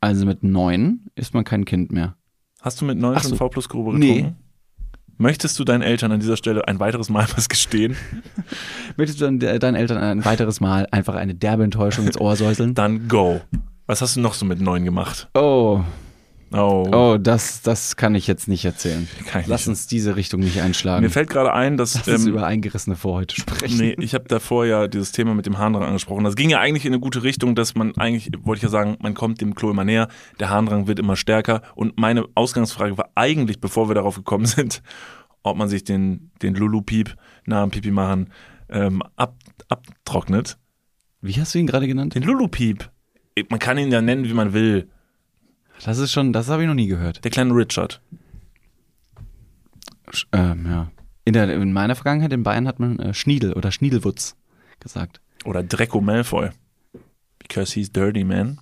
Also mit neun ist man kein Kind mehr. Hast du mit neun Ach schon so. V plus Nee. getrunken? Möchtest du deinen Eltern an dieser Stelle ein weiteres Mal was gestehen? Möchtest du deinen Eltern ein weiteres Mal einfach eine derbe Enttäuschung ins Ohr säuseln? Dann go. Was hast du noch so mit neun gemacht? Oh, Oh, oh, das, das kann ich jetzt nicht erzählen. Lass nicht. uns diese Richtung nicht einschlagen. Mir fällt gerade ein, dass Lass uns ähm, über eingerissene Vorhäute sprechen. nee, ich habe davor ja dieses Thema mit dem Harndrang angesprochen. Das ging ja eigentlich in eine gute Richtung, dass man eigentlich, wollte ich ja sagen, man kommt dem Klo immer näher, der Harndrang wird immer stärker. Und meine Ausgangsfrage war eigentlich, bevor wir darauf gekommen sind, ob man sich den, den Lulu-Piep nach dem Pipi machen ähm, ab, abtrocknet. Wie hast du ihn gerade genannt? Den Lulu-Piep. Man kann ihn ja nennen, wie man will. Das ist schon, das habe ich noch nie gehört. Der kleine Richard. Sch- Ähm, ja. In, der, in meiner Vergangenheit in Bayern hat man äh, Schniedel oder Schniedelwutz gesagt. Oder Draco Malfoy. Because he's dirty, man.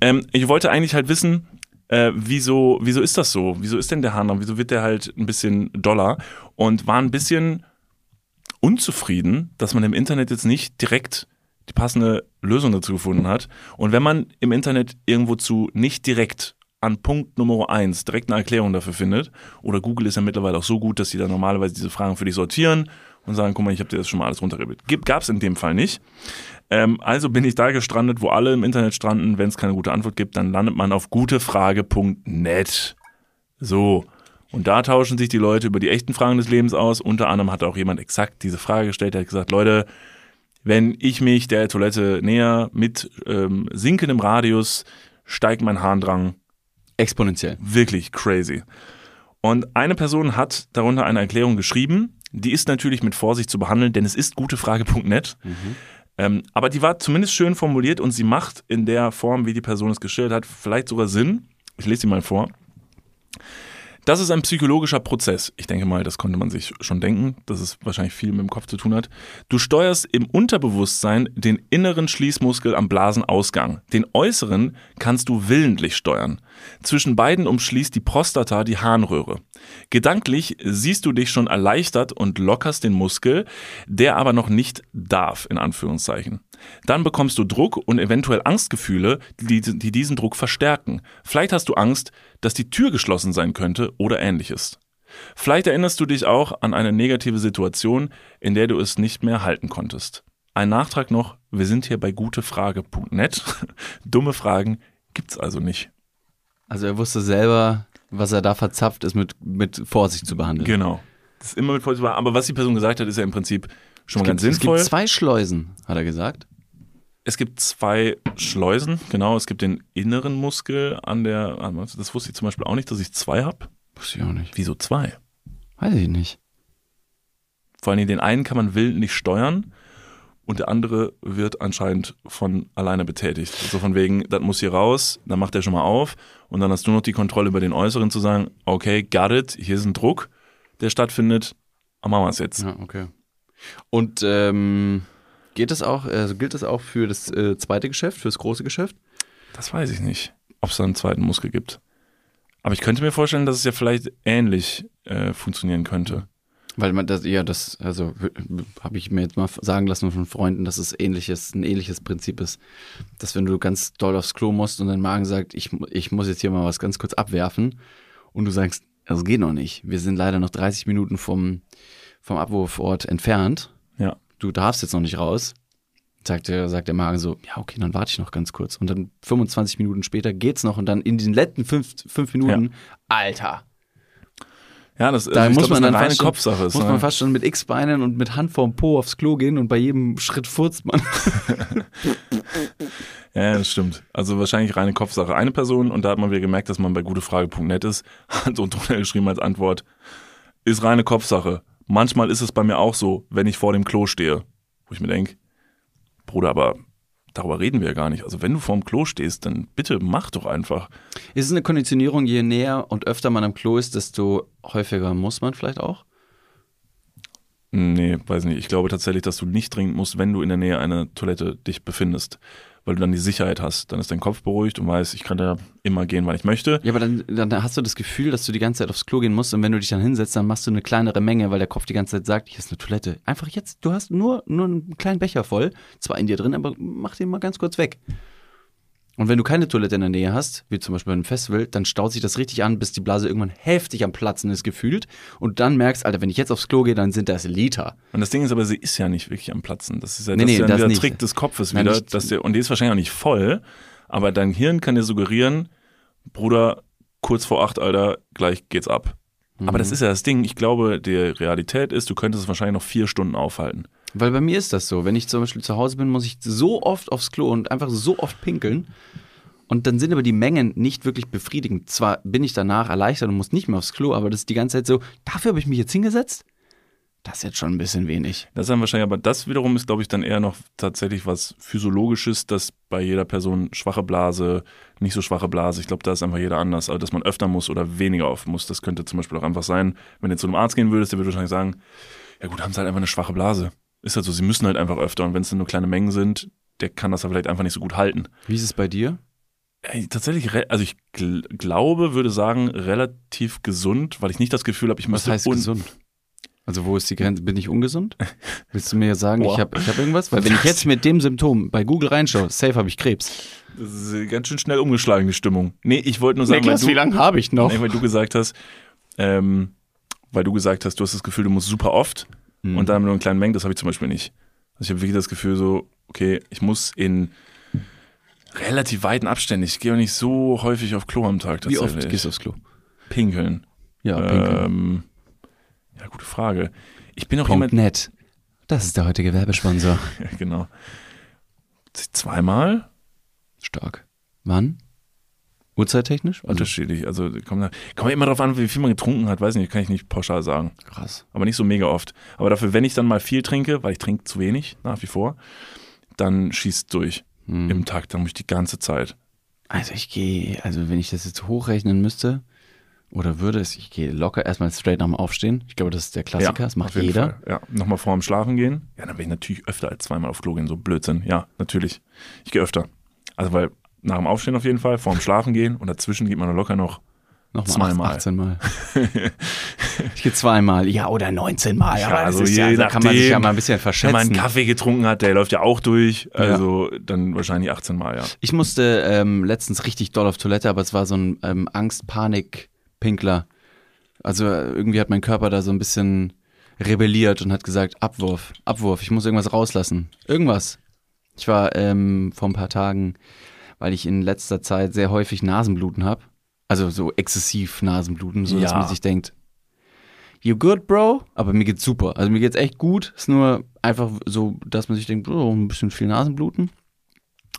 Ähm, ich wollte eigentlich halt wissen, äh, wieso, wieso ist das so? Wieso ist denn der Harndrang? Wieso wird der halt ein bisschen doller? Und war ein bisschen unzufrieden, dass man im Internet jetzt nicht direkt die passende Lösung dazu gefunden hat. Und wenn man im Internet irgendwo zu nicht direkt an Punkt Nummer eins direkt eine Erklärung dafür findet, oder Google ist ja mittlerweile auch so gut, dass sie dann normalerweise diese Fragen für dich sortieren und sagen, guck mal, ich habe dir das schon mal alles runtergebildet. Gab es in dem Fall nicht. Ähm, also bin ich da gestrandet, wo alle im Internet stranden. Wenn es keine gute Antwort gibt, dann landet man auf gutefrage.net. So. Und da tauschen sich die Leute über die echten Fragen des Lebens aus. Unter anderem hat auch jemand exakt diese Frage gestellt. Der hat gesagt, Leute, wenn ich mich der Toilette näher mit ähm, sinkendem Radius, steigt mein Harndrang Exponentiell. wirklich crazy. Und eine Person hat darunter eine Erklärung geschrieben, die ist natürlich mit Vorsicht zu behandeln, denn es ist gutefrage.net. Ähm, aber die war zumindest schön formuliert und sie macht in der Form, wie die Person es gestellt hat, vielleicht sogar Sinn. Ich lese sie mal vor. Das ist ein psychologischer Prozess. Ich denke mal, das konnte man sich schon denken, dass es wahrscheinlich viel mit dem Kopf zu tun hat. Du steuerst im Unterbewusstsein den inneren Schließmuskel am Blasenausgang. Den äußeren kannst du willentlich steuern. Zwischen beiden umschließt die Prostata die Harnröhre. Gedanklich siehst du dich schon erleichtert und lockerst den Muskel, der aber noch nicht darf, in Anführungszeichen. Dann bekommst du Druck und eventuell Angstgefühle, die, die diesen Druck verstärken. Vielleicht hast du Angst, dass die Tür geschlossen sein könnte oder ähnliches. Vielleicht erinnerst du dich auch an eine negative Situation, in der du es nicht mehr halten konntest. Ein Nachtrag noch, wir sind hier bei gutefrage.net. Dumme Fragen gibt's also nicht. Also er wusste selber, was er da verzapft, ist mit, mit Vorsicht zu behandeln. Genau. Das ist immer mit Vorsicht. Aber was die Person gesagt hat, ist ja im Prinzip schon mal gibt, ganz sinnvoll. es gibt zwei Schleusen, hat er gesagt. Es gibt zwei Schleusen, genau. Es gibt den inneren Muskel an der, ah, das wusste ich zum Beispiel auch nicht, dass ich zwei habe. Wusste ich auch nicht. Wieso zwei? Weiß ich nicht. Vor allem den einen kann man willentlich steuern und der andere wird anscheinend von alleine betätigt. So von wegen, das muss hier raus, dann macht er schon mal auf und dann hast du noch die Kontrolle über den Äußeren zu sagen, okay, got it, hier ist ein Druck, der stattfindet, machen wir es jetzt. Ja, okay. Und ähm, geht das auch, also gilt das auch für das äh, zweite Geschäft, für das große Geschäft? Das weiß ich nicht, ob es da einen zweiten Muskel gibt. Aber ich könnte mir vorstellen, dass es ja vielleicht ähnlich äh, funktionieren könnte. Weil man das, ja, das, also habe ich mir jetzt mal sagen lassen von Freunden, dass es ähnliches, ein ähnliches Prinzip ist. Dass wenn du ganz doll aufs Klo musst und dein Magen sagt, ich, ich muss jetzt hier mal was ganz kurz abwerfen und du sagst, das geht noch nicht. Wir sind leider noch 30 Minuten vom, vom Abwurfort entfernt. Ja. Du darfst jetzt noch nicht raus. Sagt der, sagt der Magen so, ja, okay, dann warte ich noch ganz kurz. Und dann 25 Minuten später geht's noch und dann in diesen letzten fünf, fünf Minuten, Alter, Ja, das, da also muss glaub, man ist dann eine reine fast schon, Kopfsache. muss ist, man ne? fast schon mit X-Beinen und mit Hand vorm Po aufs Klo gehen und bei jedem Schritt furzt man. Ja, das stimmt. Also wahrscheinlich reine Kopfsache. Eine Person, und da hat man wieder gemerkt, dass man bei gutefrage.net ist, hat so drunter geschrieben als Antwort, ist reine Kopfsache. Manchmal ist es bei mir auch so, wenn ich vor dem Klo stehe. Wo ich mir denke, Bruder, aber darüber reden wir ja gar nicht. Also wenn du vorm Klo stehst, dann bitte mach doch einfach. Ist es eine Konditionierung, je näher und öfter man am Klo ist, desto häufiger muss man vielleicht auch? Nee, weiß nicht. Ich glaube tatsächlich, dass du nicht dringend musst, wenn du in der Nähe einer Toilette dich befindest. Weil du dann die Sicherheit hast. Dann ist dein Kopf beruhigt und weißt, ich kann da immer gehen, wann ich möchte. Ja, aber dann, dann hast du das Gefühl, dass du die ganze Zeit aufs Klo gehen musst und wenn du dich dann hinsetzt, dann machst du eine kleinere Menge, weil der Kopf die ganze Zeit sagt, hier ist eine Toilette. Einfach jetzt, du hast nur, nur einen kleinen Becher voll, zwar in dir drin, aber mach den mal ganz kurz weg. Und wenn du keine Toilette in der Nähe hast, wie zum Beispiel bei einem Festival, dann staut sich das richtig an, bis die Blase irgendwann heftig am Platzen ist gefühlt und dann merkst, Alter, wenn ich jetzt aufs Klo gehe, dann sind das Liter. Und das Ding ist aber, sie ist ja nicht wirklich am Platzen. Das ist ja, Nee, das nee, ist ja das der. Trick des Kopfes Nein, wieder. nicht- dass der, und die ist wahrscheinlich auch nicht voll, aber dein Hirn kann dir suggerieren, Bruder, kurz vor acht, Alter, gleich geht's ab. Aber Mhm. das ist ja das Ding. Ich glaube, die Realität ist, du könntest es wahrscheinlich noch vier Stunden aufhalten. Weil bei mir ist das so. Wenn ich zum Beispiel zu Hause bin, muss ich so oft aufs Klo und einfach so oft pinkeln. Und dann sind aber die Mengen nicht wirklich befriedigend. Zwar bin ich danach erleichtert und muss nicht mehr aufs Klo, aber das ist die ganze Zeit so, dafür habe ich mich jetzt hingesetzt? Das ist jetzt schon ein bisschen wenig. Das ist dann wahrscheinlich, aber das wiederum ist, glaube ich, dann eher noch tatsächlich was Physiologisches, dass bei jeder Person schwache Blase, nicht so schwache Blase, ich glaube, da ist einfach jeder anders. Also, dass man öfter muss oder weniger oft muss, das könnte zum Beispiel auch einfach sein, wenn du zu einem Arzt gehen würdest, der würde wahrscheinlich sagen, ja gut, haben sie halt einfach eine schwache Blase. Ist halt so, sie müssen halt einfach öfter und wenn es dann nur kleine Mengen sind, der kann das dann vielleicht einfach nicht so gut halten. Wie ist es bei dir? Ey, tatsächlich, also ich gl glaube, würde sagen, relativ gesund, weil ich nicht das Gefühl habe, ich Was müsste heißt un- gesund? Also wo ist die Grenze? Bin ich ungesund? Willst du mir sagen, Boah. ich habe ich hab irgendwas? Weil wenn ich jetzt mit dem Symptom bei Google reinschaue, safe habe ich Krebs. Das ist äh, ganz schön schnell umgeschlagen, die Stimmung. Nee, ich wollte nur sagen, weil du, lange habe ich noch? Nee, weil du gesagt hast, ähm, weil du gesagt hast, du hast das Gefühl, du musst super oft Mhm. und dann nur in kleinen Mengen, das habe ich zum Beispiel nicht. Also ich habe wirklich das Gefühl so, okay, ich muss in relativ weiten Abständen, ich gehe auch nicht so häufig auf Klo am Tag Wie oft gehst du aufs Klo? Pinkeln. Ja, pinkeln. Ähm, ja, gute Frage. Ich bin auch Punkt jemand, net. Das ist der heutige Werbesponsor. ja, genau. Zweimal? Stark. Wann? Uhrzeittechnisch? Also, Unterschiedlich. Also kommt, kommt immer darauf an, wie viel man getrunken hat, weiß nicht, kann ich nicht pauschal sagen. krass. aber nicht so mega oft. Aber dafür, wenn ich dann mal viel trinke, weil ich trinke zu wenig nach wie vor, dann schießt durch Hm. im Takt, dann muss ich die ganze Zeit. Also ich gehe, also wenn ich das jetzt hochrechnen müsste oder würde es, ich gehe locker erstmal straight nach dem Aufstehen. Ich glaube, das ist der Klassiker, das macht jeder. Fall. Ja, nochmal vor dem Schlafen gehen. Ja, dann will ich natürlich öfter als zweimal auf Klo gehen, so Blödsinn. Ja, natürlich. Ich gehe öfter. Also weil nach dem Aufstehen auf jeden Fall, vor dem Schlafen gehen und dazwischen geht man locker noch Nochmal Zweimal. 18 Mal. ich gehe zweimal. Ja, oder 19 Mal. Ja, also je ja, da kann man sich ja nachdem, mal ein bisschen Wenn man einen verschätzen. Kaffee getrunken hat, der läuft ja auch durch. Also dann wahrscheinlich 18 Mal, ja. Ich musste ähm, letztens richtig doll auf Toilette, aber es war so ein ähm, Angst-Panik-Pinkler. Also äh, irgendwie hat mein Körper da so ein bisschen rebelliert und hat gesagt, Abwurf, Abwurf, ich muss irgendwas rauslassen. Irgendwas. Ich war ähm, vor ein paar Tagen, weil ich in letzter Zeit sehr häufig Nasenbluten habe. Also so exzessiv Nasenbluten, so dass Ja. man sich denkt, you good, bro? Aber mir geht's super. Also mir geht's echt gut. Ist nur einfach so, dass man sich denkt, oh, ein bisschen viel Nasenbluten.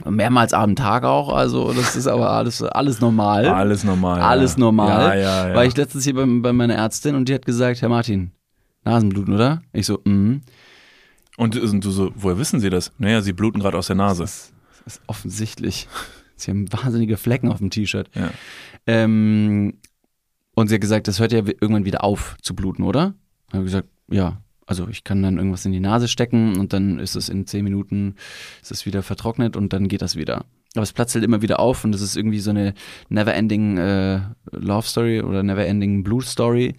Mehrmals am Tag auch, also das ist aber alles, alles normal. Alles normal. Alles ja. normal. Ja, ja. War ich letztens hier bei, bei meiner Ärztin und die hat gesagt, Herr Martin, Nasenbluten, oder? Ich so, mhm. und, und du so, woher wissen Sie das? Naja, Sie bluten gerade aus der Nase. Das ist offensichtlich. Sie haben wahnsinnige Flecken auf dem T-Shirt. Ja. Ähm, und sie hat gesagt, das hört ja irgendwann wieder auf zu bluten, oder? Ich habe gesagt, ja. Also ich kann dann irgendwas in die Nase stecken und dann ist es in zehn Minuten ist es wieder vertrocknet und dann geht das wieder. Aber es platzt halt immer wieder auf und das ist irgendwie so eine never-ending äh, Love Story oder never-ending Blue Story.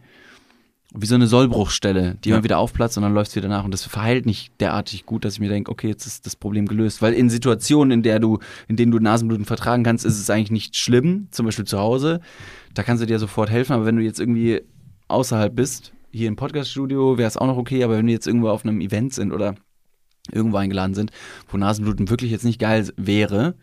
Wie so eine Sollbruchstelle, die Ja. immer wieder aufplatzt und dann läuft es wieder nach. Und das verheilt nicht derartig gut, dass ich mir denke, okay, jetzt ist das Problem gelöst. Weil in Situationen, in der du, in denen du Nasenbluten vertragen kannst, ist es eigentlich nicht schlimm. Zum Beispiel zu Hause. Da kannst du dir sofort helfen. Aber wenn du jetzt irgendwie außerhalb bist, hier im Podcaststudio, wäre es auch noch okay. Aber wenn wir jetzt irgendwo auf einem Event sind oder irgendwo eingeladen sind, wo Nasenbluten wirklich jetzt nicht geil wäre,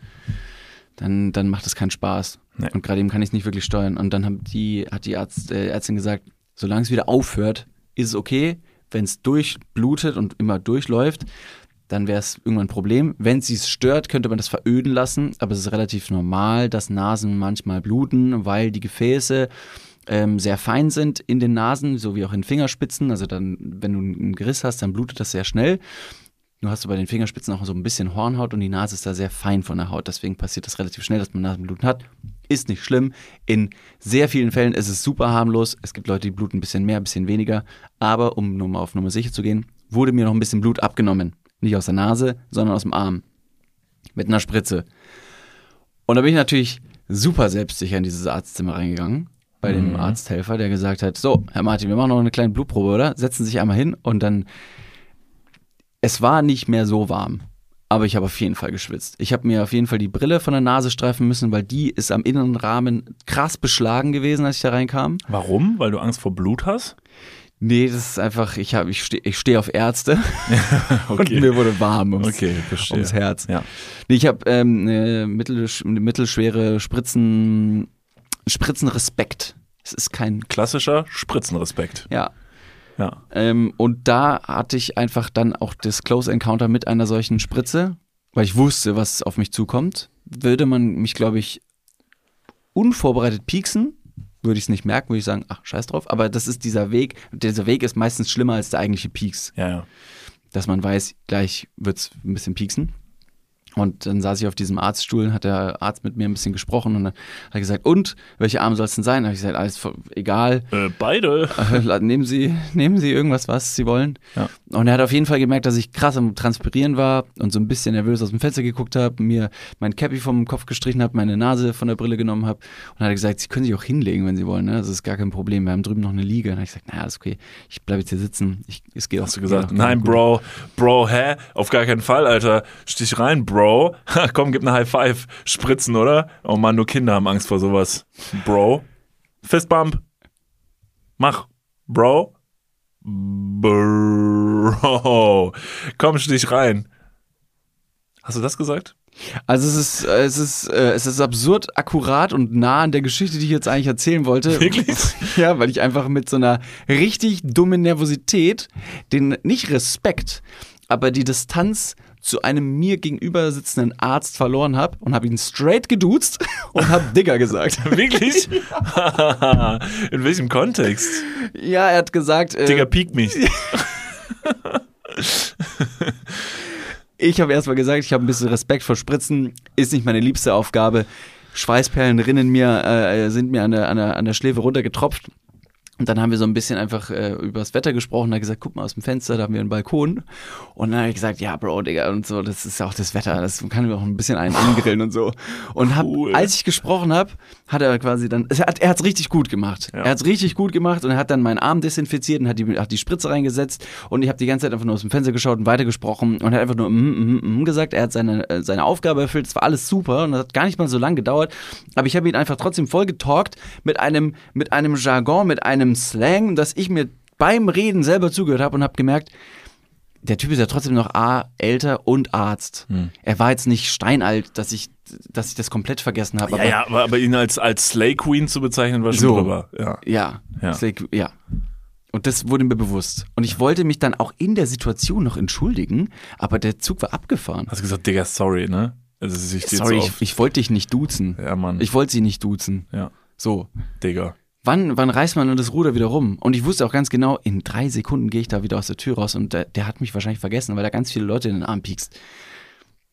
dann, dann macht es keinen Spaß. Nee. Und gerade eben kann ich es nicht wirklich steuern. Und dann haben die, hat die Arzt, äh, Ärztin gesagt, solange es wieder aufhört, ist es okay. Wenn es durchblutet und immer durchläuft, dann wäre es irgendwann ein Problem. Wenn es sie stört, könnte man das veröden lassen. Aber es ist relativ normal, dass Nasen manchmal bluten, weil die Gefäße ähm, sehr fein sind in den Nasen, so wie auch in Fingerspitzen. Also dann, wenn du einen Geriss hast, dann blutet das sehr schnell. Nur hast du bei den Fingerspitzen auch so ein bisschen Hornhaut und die Nase ist da sehr fein von der Haut. Deswegen passiert das relativ schnell, dass man Nasenbluten hat. Ist nicht schlimm. In sehr vielen Fällen ist es super harmlos. Es gibt Leute, die bluten ein bisschen mehr, ein bisschen weniger. Aber um nur mal auf Nummer sicher zu gehen, wurde mir noch ein bisschen Blut abgenommen. Nicht aus der Nase, sondern aus dem Arm. Mit einer Spritze. Und da bin ich natürlich super selbstsicher in dieses Arztzimmer reingegangen. Bei dem Arzthelfer, der gesagt hat: So, Herr Martin, wir machen noch eine kleine Blutprobe, oder? Setzen Sie sich einmal hin und dann es war nicht mehr so warm, aber ich habe auf jeden Fall geschwitzt. Ich habe mir auf jeden Fall die Brille von der Nase streifen müssen, weil die ist am inneren Rahmen krass beschlagen gewesen, als ich da reinkam. Warum? Weil du Angst vor Blut hast? Nee, das ist einfach, ich, hab, ich stehe ich steh auf Ärzte und mir wurde warm ums, Okay, ums Herz. Ja. Nee, ich habe ähm, eine, mittel, eine mittelschwere Spritzen, Spritzenrespekt. Es ist kein, Klassischer Spritzenrespekt. ja, Ja. Ähm, und da hatte ich einfach dann auch das Close Encounter mit einer solchen Spritze, weil ich wusste, was auf mich zukommt. Würde man mich, glaube ich, unvorbereitet pieksen, würde ich es nicht merken, würde ich sagen, ach, scheiß drauf. Aber das ist dieser Weg. Dieser Weg ist meistens schlimmer als der eigentliche Pieks. Ja, ja. Dass man weiß, gleich wird es ein bisschen pieksen. Und dann saß ich auf diesem Arztstuhl, hat der Arzt mit mir ein bisschen gesprochen und dann hat er gesagt, und, welche Arme soll es denn sein? Da habe ich gesagt, alles egal. Äh, beide. Äh, nehmen Sie, nehmen Sie irgendwas, was Sie wollen. Ja. Und er hat auf jeden Fall gemerkt, dass ich krass am Transpirieren war und so ein bisschen nervös aus dem Fenster geguckt habe, mir mein Cappy vom Kopf gestrichen habe, meine Nase von der Brille genommen habe und hat gesagt, Sie können sich auch hinlegen, wenn Sie wollen. Ne? Das ist gar kein Problem. Wir haben drüben noch eine Liege. Und dann habe ich gesagt, naja, ist okay. Ich bleibe jetzt hier sitzen. Ich, es geht auch. Hast du gesagt, auch nein. Bro, Bro, hä? Auf gar keinen Fall, Alter. Stich rein, Bro. Ha, Komm, gib eine High Five. Spritzen, oder? Oh Mann, nur Kinder haben Angst vor sowas. Bro. Fistbump. Mach. Bro. Bro. Komm, stich rein. Hast du das gesagt? Also es ist, äh, es ist, äh, es ist absurd akkurat und nah an der Geschichte, die ich jetzt eigentlich erzählen wollte. Wirklich? Ja, weil ich einfach mit so einer richtig dummen Nervosität den, nicht Respekt, aber die Distanz zu einem mir gegenüber sitzenden Arzt verloren habe und habe ihn straight geduzt und habe Digger gesagt. Wirklich? In welchem Kontext? Ja, er hat gesagt, äh, Digga, piek mich. ich habe erstmal gesagt, ich habe ein bisschen Respekt vor Spritzen, ist nicht meine liebste Aufgabe. Schweißperlen rinnen mir, äh, sind mir an der, an, der, an der Schläfe runtergetropft. Und dann haben wir so ein bisschen einfach äh, über das Wetter gesprochen. Er hat gesagt, guck mal aus dem Fenster, da haben wir einen Balkon. Und dann habe ich gesagt, ja, Bro, Digga, und so, das ist ja auch das Wetter, das kann wir auch ein bisschen einen angrillen und so. Und hab, Cool. als ich gesprochen habe, hat er quasi dann, er hat es richtig gut gemacht. Ja. Er hat es richtig gut gemacht und er hat dann meinen Arm desinfiziert und hat die, hat die Spritze reingesetzt. Und ich habe die ganze Zeit einfach nur aus dem Fenster geschaut und weitergesprochen und hat einfach nur mm, mm, mm gesagt. Er hat seine, äh, seine Aufgabe erfüllt. Es war alles super und das hat gar nicht mal so lange gedauert. Aber ich habe ihn einfach trotzdem voll getalkt mit einem, mit einem Jargon, mit einem Slang, dass ich mir beim Reden selber zugehört habe und habe gemerkt, der Typ ist ja trotzdem noch A, älter und Arzt. Hm. Er war jetzt nicht steinalt, dass ich, dass ich das komplett vergessen habe. Ja, ja, aber, aber ihn als, als Slay Queen zu bezeichnen, war schon So. drüber. Ja. Ja, Ja. Gu- ja. Und das wurde mir bewusst. Und ich wollte mich dann auch in der Situation noch entschuldigen, aber der Zug war abgefahren. Hast du gesagt, Digga, sorry, ne? Also, ist Sorry, so ich, ich wollte dich nicht duzen. Ja, Mann. Ich wollte sie nicht duzen. ja, So. Digga. Wann, wann reißt man das Ruder wieder rum? Und ich wusste auch ganz genau, in drei Sekunden gehe ich da wieder aus der Tür raus und der, der hat mich wahrscheinlich vergessen, weil da ganz viele Leute in den Arm piekst.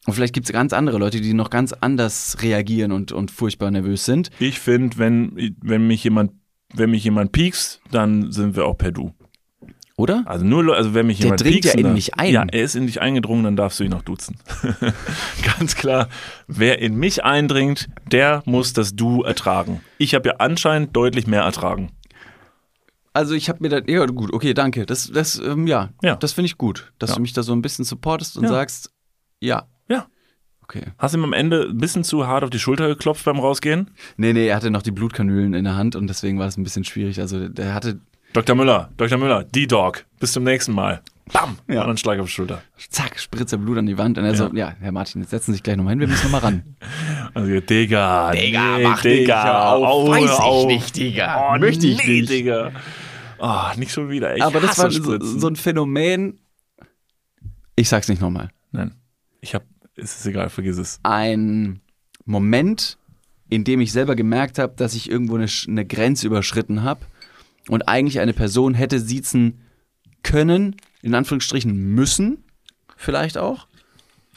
Und vielleicht gibt es ganz andere Leute, die noch ganz anders reagieren und, und furchtbar nervös sind. Ich finde, wenn, wenn mich jemand, wenn mich jemand piekst, dann sind wir auch per Du. Oder? Also nur, also wenn mich Der jemand dringt ja in mich ein. Ja, er ist in dich eingedrungen, dann darfst du ihn auch duzen. Ganz klar. Wer in mich eindringt, der muss das Du ertragen. Ich habe ja anscheinend deutlich mehr ertragen. Also ich habe mir dann, ja gut, okay, danke. Das, das, ähm, ja, Ja. das finde ich gut, dass Ja. du mich da so ein bisschen supportest und Ja. sagst, ja, Ja. okay. Hast du ihm am Ende ein bisschen zu hart auf die Schulter geklopft beim Rausgehen? Nee, nee, er hatte noch die Blutkanülen in der Hand und deswegen war es ein bisschen schwierig. Also der hatte, Dr. Müller, Dr. Müller, D-Dog, bis zum nächsten Mal. Bam! Ja. Und dann Schlag auf die Schulter. zack, Spritze Blut an die Wand und er so, ja, Herr Martin, jetzt setzen Sie sich gleich nochmal hin, wir müssen nochmal ran. Also, Digga, Digga, nee, mach Digga, auf, au, weiß ich auf. nicht, Digga. Oh, Möchte ich nee, nicht. Digga. Oh, nicht schon wieder. Ich Aber das war so, so ein Phänomen, ich sag's nicht nochmal, Nein. Ich hab, es ist egal, vergiss es. ein Moment, in dem ich selber gemerkt habe, dass ich irgendwo eine, eine Grenze überschritten habe und eigentlich eine Person hätte siezen können, in Anführungsstrichen müssen, vielleicht auch,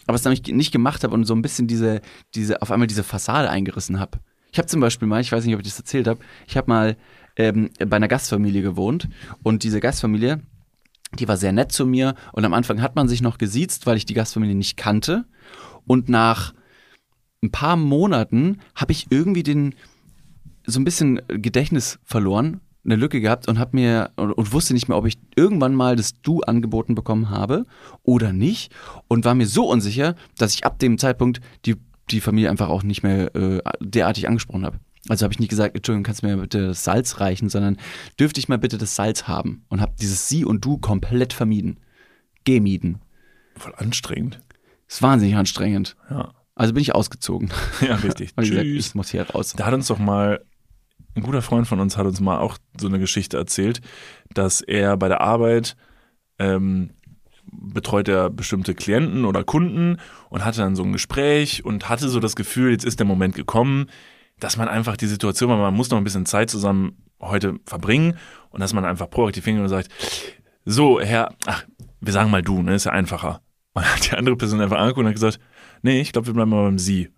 aber es nämlich nicht gemacht habe und so ein bisschen diese, diese, auf einmal diese Fassade eingerissen habe. Ich habe zum Beispiel mal, ich weiß nicht, ob ich das erzählt habe, ich habe mal ähm, bei einer Gastfamilie gewohnt und diese Gastfamilie, die war sehr nett zu mir und am Anfang hat man sich noch gesiezt, weil ich die Gastfamilie nicht kannte und nach ein paar Monaten habe ich irgendwie den so ein bisschen Gedächtnis verloren, eine Lücke gehabt und habe mir und, und wusste nicht mehr, ob ich irgendwann mal das Du angeboten bekommen habe oder nicht und war mir so unsicher, dass ich ab dem Zeitpunkt die die Familie einfach auch nicht mehr äh, derartig angesprochen habe. Also habe ich nicht gesagt, Entschuldigung, kannst du mir bitte das Salz reichen, sondern dürfte ich mal bitte das Salz haben und habe dieses Sie und Du komplett vermieden. Gemieden. Voll anstrengend. Ist wahnsinnig anstrengend. Ja. Also bin ich ausgezogen. Ja, richtig. Ich gesagt, Tschüss. ich muss hier raus. Da hat uns doch mal, ein guter Freund von uns hat uns mal auch so eine Geschichte erzählt, dass er bei der Arbeit ähm, betreut er bestimmte Klienten oder Kunden und hatte dann so ein Gespräch und hatte so das Gefühl, jetzt ist der Moment gekommen, dass man einfach die Situation, weil man muss noch ein bisschen Zeit zusammen heute verbringen und dass man einfach proaktiv hingeht und sagt, so, Herr, ach, wir sagen mal du, ne, ist ja einfacher. Und hat die andere Person einfach angeguckt und hat gesagt, nee, ich glaube, wir bleiben mal beim Sie.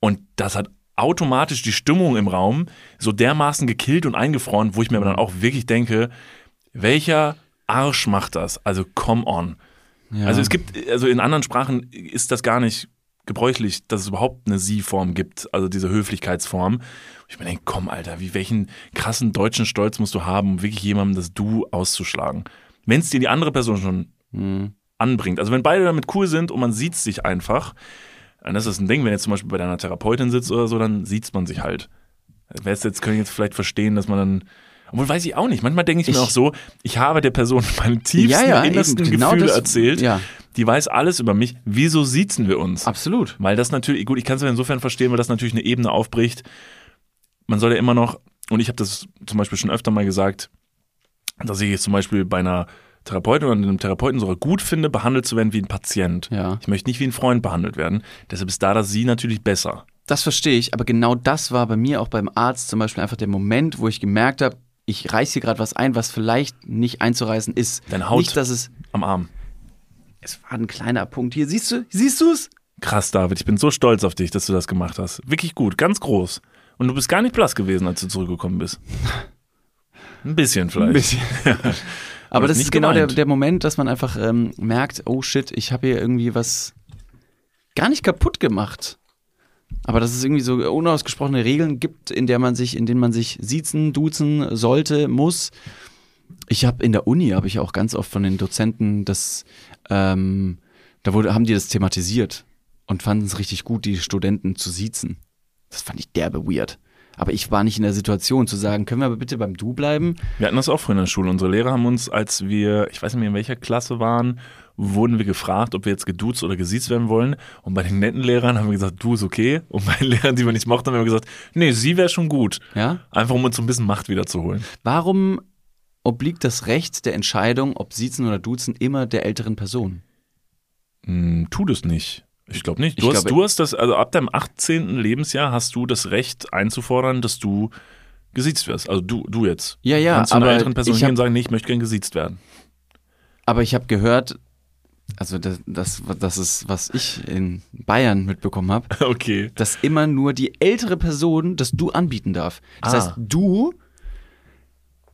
Und das hat automatisch die Stimmung im Raum so dermaßen gekillt und eingefroren, wo ich mir aber dann auch wirklich denke, welcher Arsch macht das? Also come on. Ja. Also es gibt, also in anderen Sprachen ist das gar nicht gebräuchlich, dass es überhaupt eine Sie-Form gibt, also diese Höflichkeitsform. Ich mir denke, komm, Alter, wie welchen krassen deutschen Stolz musst du haben, um wirklich jemandem das Du auszuschlagen? Wenn es dir die andere Person schon Hm. anbringt. Also wenn beide damit cool sind und man sieht sich einfach, ist das ein Ding, wenn jetzt zum Beispiel bei deiner Therapeutin sitzt oder so, dann sieht man sich halt. Wer es jetzt, können jetzt vielleicht verstehen, dass man dann. Obwohl weiß ich auch nicht. Manchmal denke ich, Ich- mir auch so, ich habe der Person meine tiefsten, Ja, ja, innersten eben, genau Gefühle das- erzählt. ja. Die weiß alles über mich. Wieso siezen wir uns? Absolut. Weil das natürlich, gut, ich kann es insofern verstehen, weil das natürlich eine Ebene aufbricht. Man soll ja immer noch, und ich habe das zum Beispiel schon öfter mal gesagt, dass ich jetzt zum Beispiel bei einer Therapeutin oder einem Therapeuten sogar gut finde, behandelt zu werden wie ein Patient. Ja. Ich möchte nicht wie ein Freund behandelt werden. Deshalb ist da das Sie natürlich besser. Das verstehe ich, aber genau das war bei mir auch beim Arzt zum Beispiel einfach der Moment, wo ich gemerkt habe, ich reiß hier gerade was ein, was vielleicht nicht einzureißen ist. Deine Haut. Nicht, dass es. Am Arm. Es war ein kleiner Punkt hier. Siehst du? Siehst du es? Krass, David. Ich bin so stolz auf dich, dass du das gemacht hast. Wirklich gut, ganz groß. Und du bist gar nicht blass gewesen, als du zurückgekommen bist. Ein bisschen vielleicht. Ein bisschen. Aber das ist genau der, der Moment, dass man einfach ähm, merkt, oh shit, ich habe hier irgendwie was gar nicht kaputt gemacht. Aber dass es irgendwie so unausgesprochene Regeln gibt, in der man sich, in denen man sich siezen, duzen sollte, muss. Ich habe in der Uni habe ich auch ganz oft von den Dozenten das, ähm, da wurde, haben die das thematisiert und fanden es richtig gut, die Studenten zu siezen. Das fand ich derbe weird. Aber ich war nicht in der Situation zu sagen, können wir aber bitte beim Du bleiben? Wir hatten das auch früher in der Schule. Unsere Lehrer haben uns, als wir, ich weiß nicht mehr in welcher Klasse waren, wurden wir gefragt, ob wir jetzt geduzt oder gesiezt werden wollen. Und bei den netten Lehrern haben wir gesagt, du ist okay. Und bei den Lehrern, die wir nicht mochten, haben wir gesagt, nee, sie wäre schon gut. Ja? Einfach um uns so ein bisschen Macht wiederzuholen. Warum obliegt das Recht der Entscheidung, ob Siezen oder Duzen, immer der älteren Person? Hm, tu das nicht. Ich glaube nicht. Ich Du hast, glaube- du hast das, also ab deinem 18. Lebensjahr hast du das Recht einzufordern, dass du gesiezt wirst. Also du, du jetzt. Ja, ja, Kannst du einer aber älteren Person ich hingehen und sagen, nee, ich möchte gern gesiezt werden. Aber ich habe gehört, also das, das, das ist, was ich in Bayern mitbekommen habe, Okay. dass immer nur die ältere Person das Du anbieten darf. Das Ah. heißt, du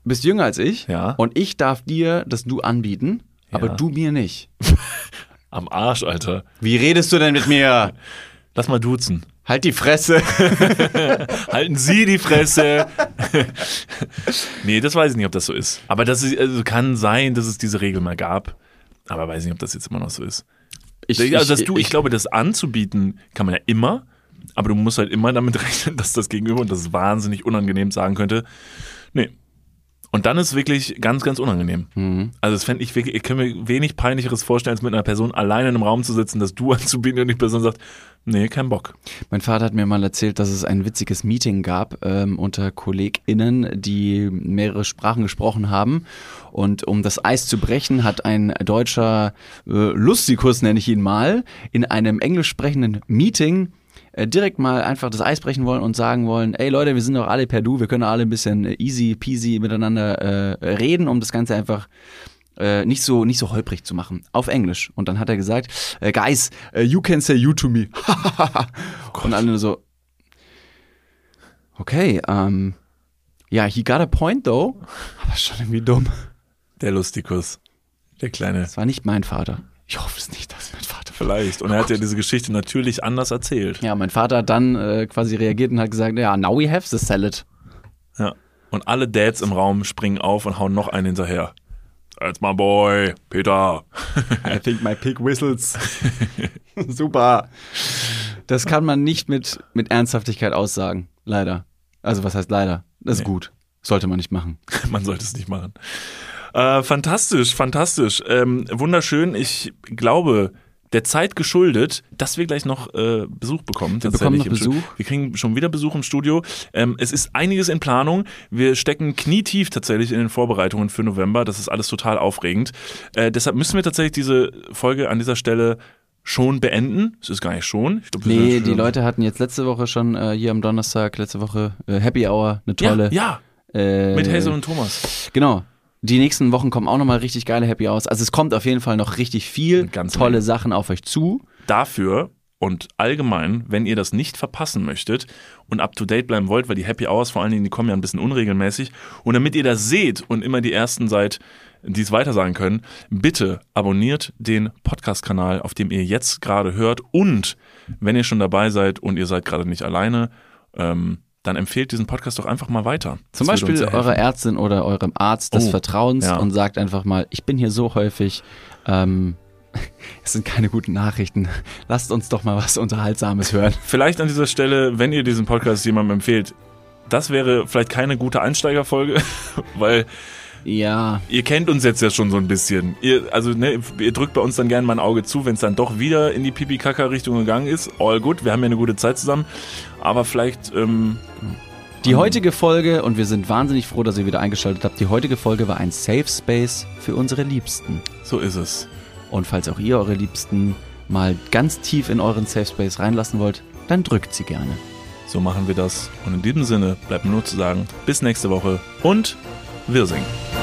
bist jünger als ich Ja. und ich darf dir das Du anbieten, aber Ja. du mir nicht. Am Arsch, Alter. Wie redest du denn mit mir? Lass mal duzen. Halt die Fresse. Halten Sie die Fresse. nee, das weiß ich nicht, ob das so ist. Aber das ist, also kann sein, dass es diese Regel mal gab. Aber weiß nicht, ob das jetzt immer noch so ist. Ich, also, dass du, ich, glaube, das anzubieten kann man ja immer, aber du musst halt immer damit rechnen, dass das Gegenüber, und das ist wahnsinnig unangenehm, sagen könnte, nee. Und dann ist es wirklich ganz, ganz unangenehm. Mhm. Also das fände ich wirklich, ich kann mir wenig peinlicheres vorstellen, als mit einer Person alleine in einem Raum zu sitzen, das du anzubieten und die Person sagt, nee, kein Bock. Mein Vater hat mir mal erzählt, dass es ein witziges Meeting gab ähm, unter KollegInnen, die mehrere Sprachen gesprochen haben. Und um das Eis zu brechen, hat ein deutscher äh, Lustikus, nenne ich ihn mal, in einem englisch sprechenden Meeting äh, direkt mal einfach das Eis brechen wollen und sagen wollen, ey Leute, wir sind doch alle per Du, wir können alle ein bisschen äh, easy peasy miteinander äh, reden, um das Ganze einfach äh, nicht so nicht so holprig zu machen. Auf Englisch. Und dann hat er gesagt äh, guys äh, you can say you to me. Und alle nur so okay ähm ja he got a point though. Aber schon irgendwie dumm. Der Lustikus. Der Kleine. das war nicht mein Vater. Ich hoffe es nicht dass mein Vater Vielleicht. Und er hat ja diese Geschichte natürlich anders erzählt. ja mein Vater hat dann äh, quasi reagiert und hat gesagt ja now we have the salad Ja. Und alle Dads im Raum springen auf und hauen noch einen hinterher. That's my boy, Peter. I think my pig whistles. Super. Das kann man nicht mit, mit Ernsthaftigkeit aussagen. Leider. Also, was heißt leider? Das ist Nee. gut. Sollte man nicht machen. Man sollte es nicht machen. Äh, fantastisch, fantastisch. Ähm, wunderschön. Ich glaube, der Zeit geschuldet, dass wir gleich noch äh, Besuch bekommen. Wir bekommen noch Besuch. Wir kriegen schon wieder Besuch im Studio. Ähm, es ist einiges in Planung. Wir stecken knietief tatsächlich in den Vorbereitungen für November. Das ist alles total aufregend. Äh, deshalb müssen wir tatsächlich diese Folge an dieser Stelle schon beenden. Es ist gar nicht schon. Ich glaub, Nee, die Leute hatten jetzt letzte Woche schon äh, hier am Donnerstag, letzte Woche äh, Happy Hour, eine tolle. Ja, ja äh, mit Hazel und Thomas. Genau. Die nächsten Wochen kommen auch nochmal richtig geile Happy Hours. Also es kommt auf jeden Fall noch richtig viel ganze tolle Menge. Sachen auf euch zu. dafür und allgemein, wenn ihr das nicht verpassen möchtet und up to date bleiben wollt, weil die Happy Hours vor allen Dingen, die kommen ja ein bisschen unregelmäßig und damit ihr das seht und immer die ersten seid, die es weitersagen können, bitte abonniert den Podcast-Kanal, auf dem ihr jetzt gerade hört und wenn ihr schon dabei seid und ihr seid gerade nicht alleine, ähm, dann empfehlt diesen Podcast doch einfach mal weiter. Zum Das Beispiel eurer Ärztin oder eurem Arzt des Oh, Vertrauens ja. und sagt einfach mal, ich bin hier so häufig, ähm, es sind keine guten Nachrichten. Lasst uns doch mal was Unterhaltsames hören. Vielleicht an dieser Stelle, wenn ihr diesen Podcast jemandem empfehlt, das wäre vielleicht keine gute Einsteigerfolge, weil Ja, Ihr kennt uns jetzt ja schon so ein bisschen. Ihr, also, ne, ihr drückt bei uns dann gerne mal ein Auge zu, wenn es dann doch wieder in die Pipi-Kaka-Richtung gegangen ist. All good, wir haben ja eine gute Zeit zusammen. Aber vielleicht, ähm, die heutige Folge, und wir sind wahnsinnig froh, dass ihr wieder eingeschaltet habt, die heutige Folge war ein Safe Space für unsere Liebsten. so ist es. Und falls auch ihr eure Liebsten mal ganz tief in euren Safe Space reinlassen wollt, dann drückt sie gerne. So machen wir das. Und in diesem Sinne bleibt mir nur zu sagen, bis nächste Woche und wir singen.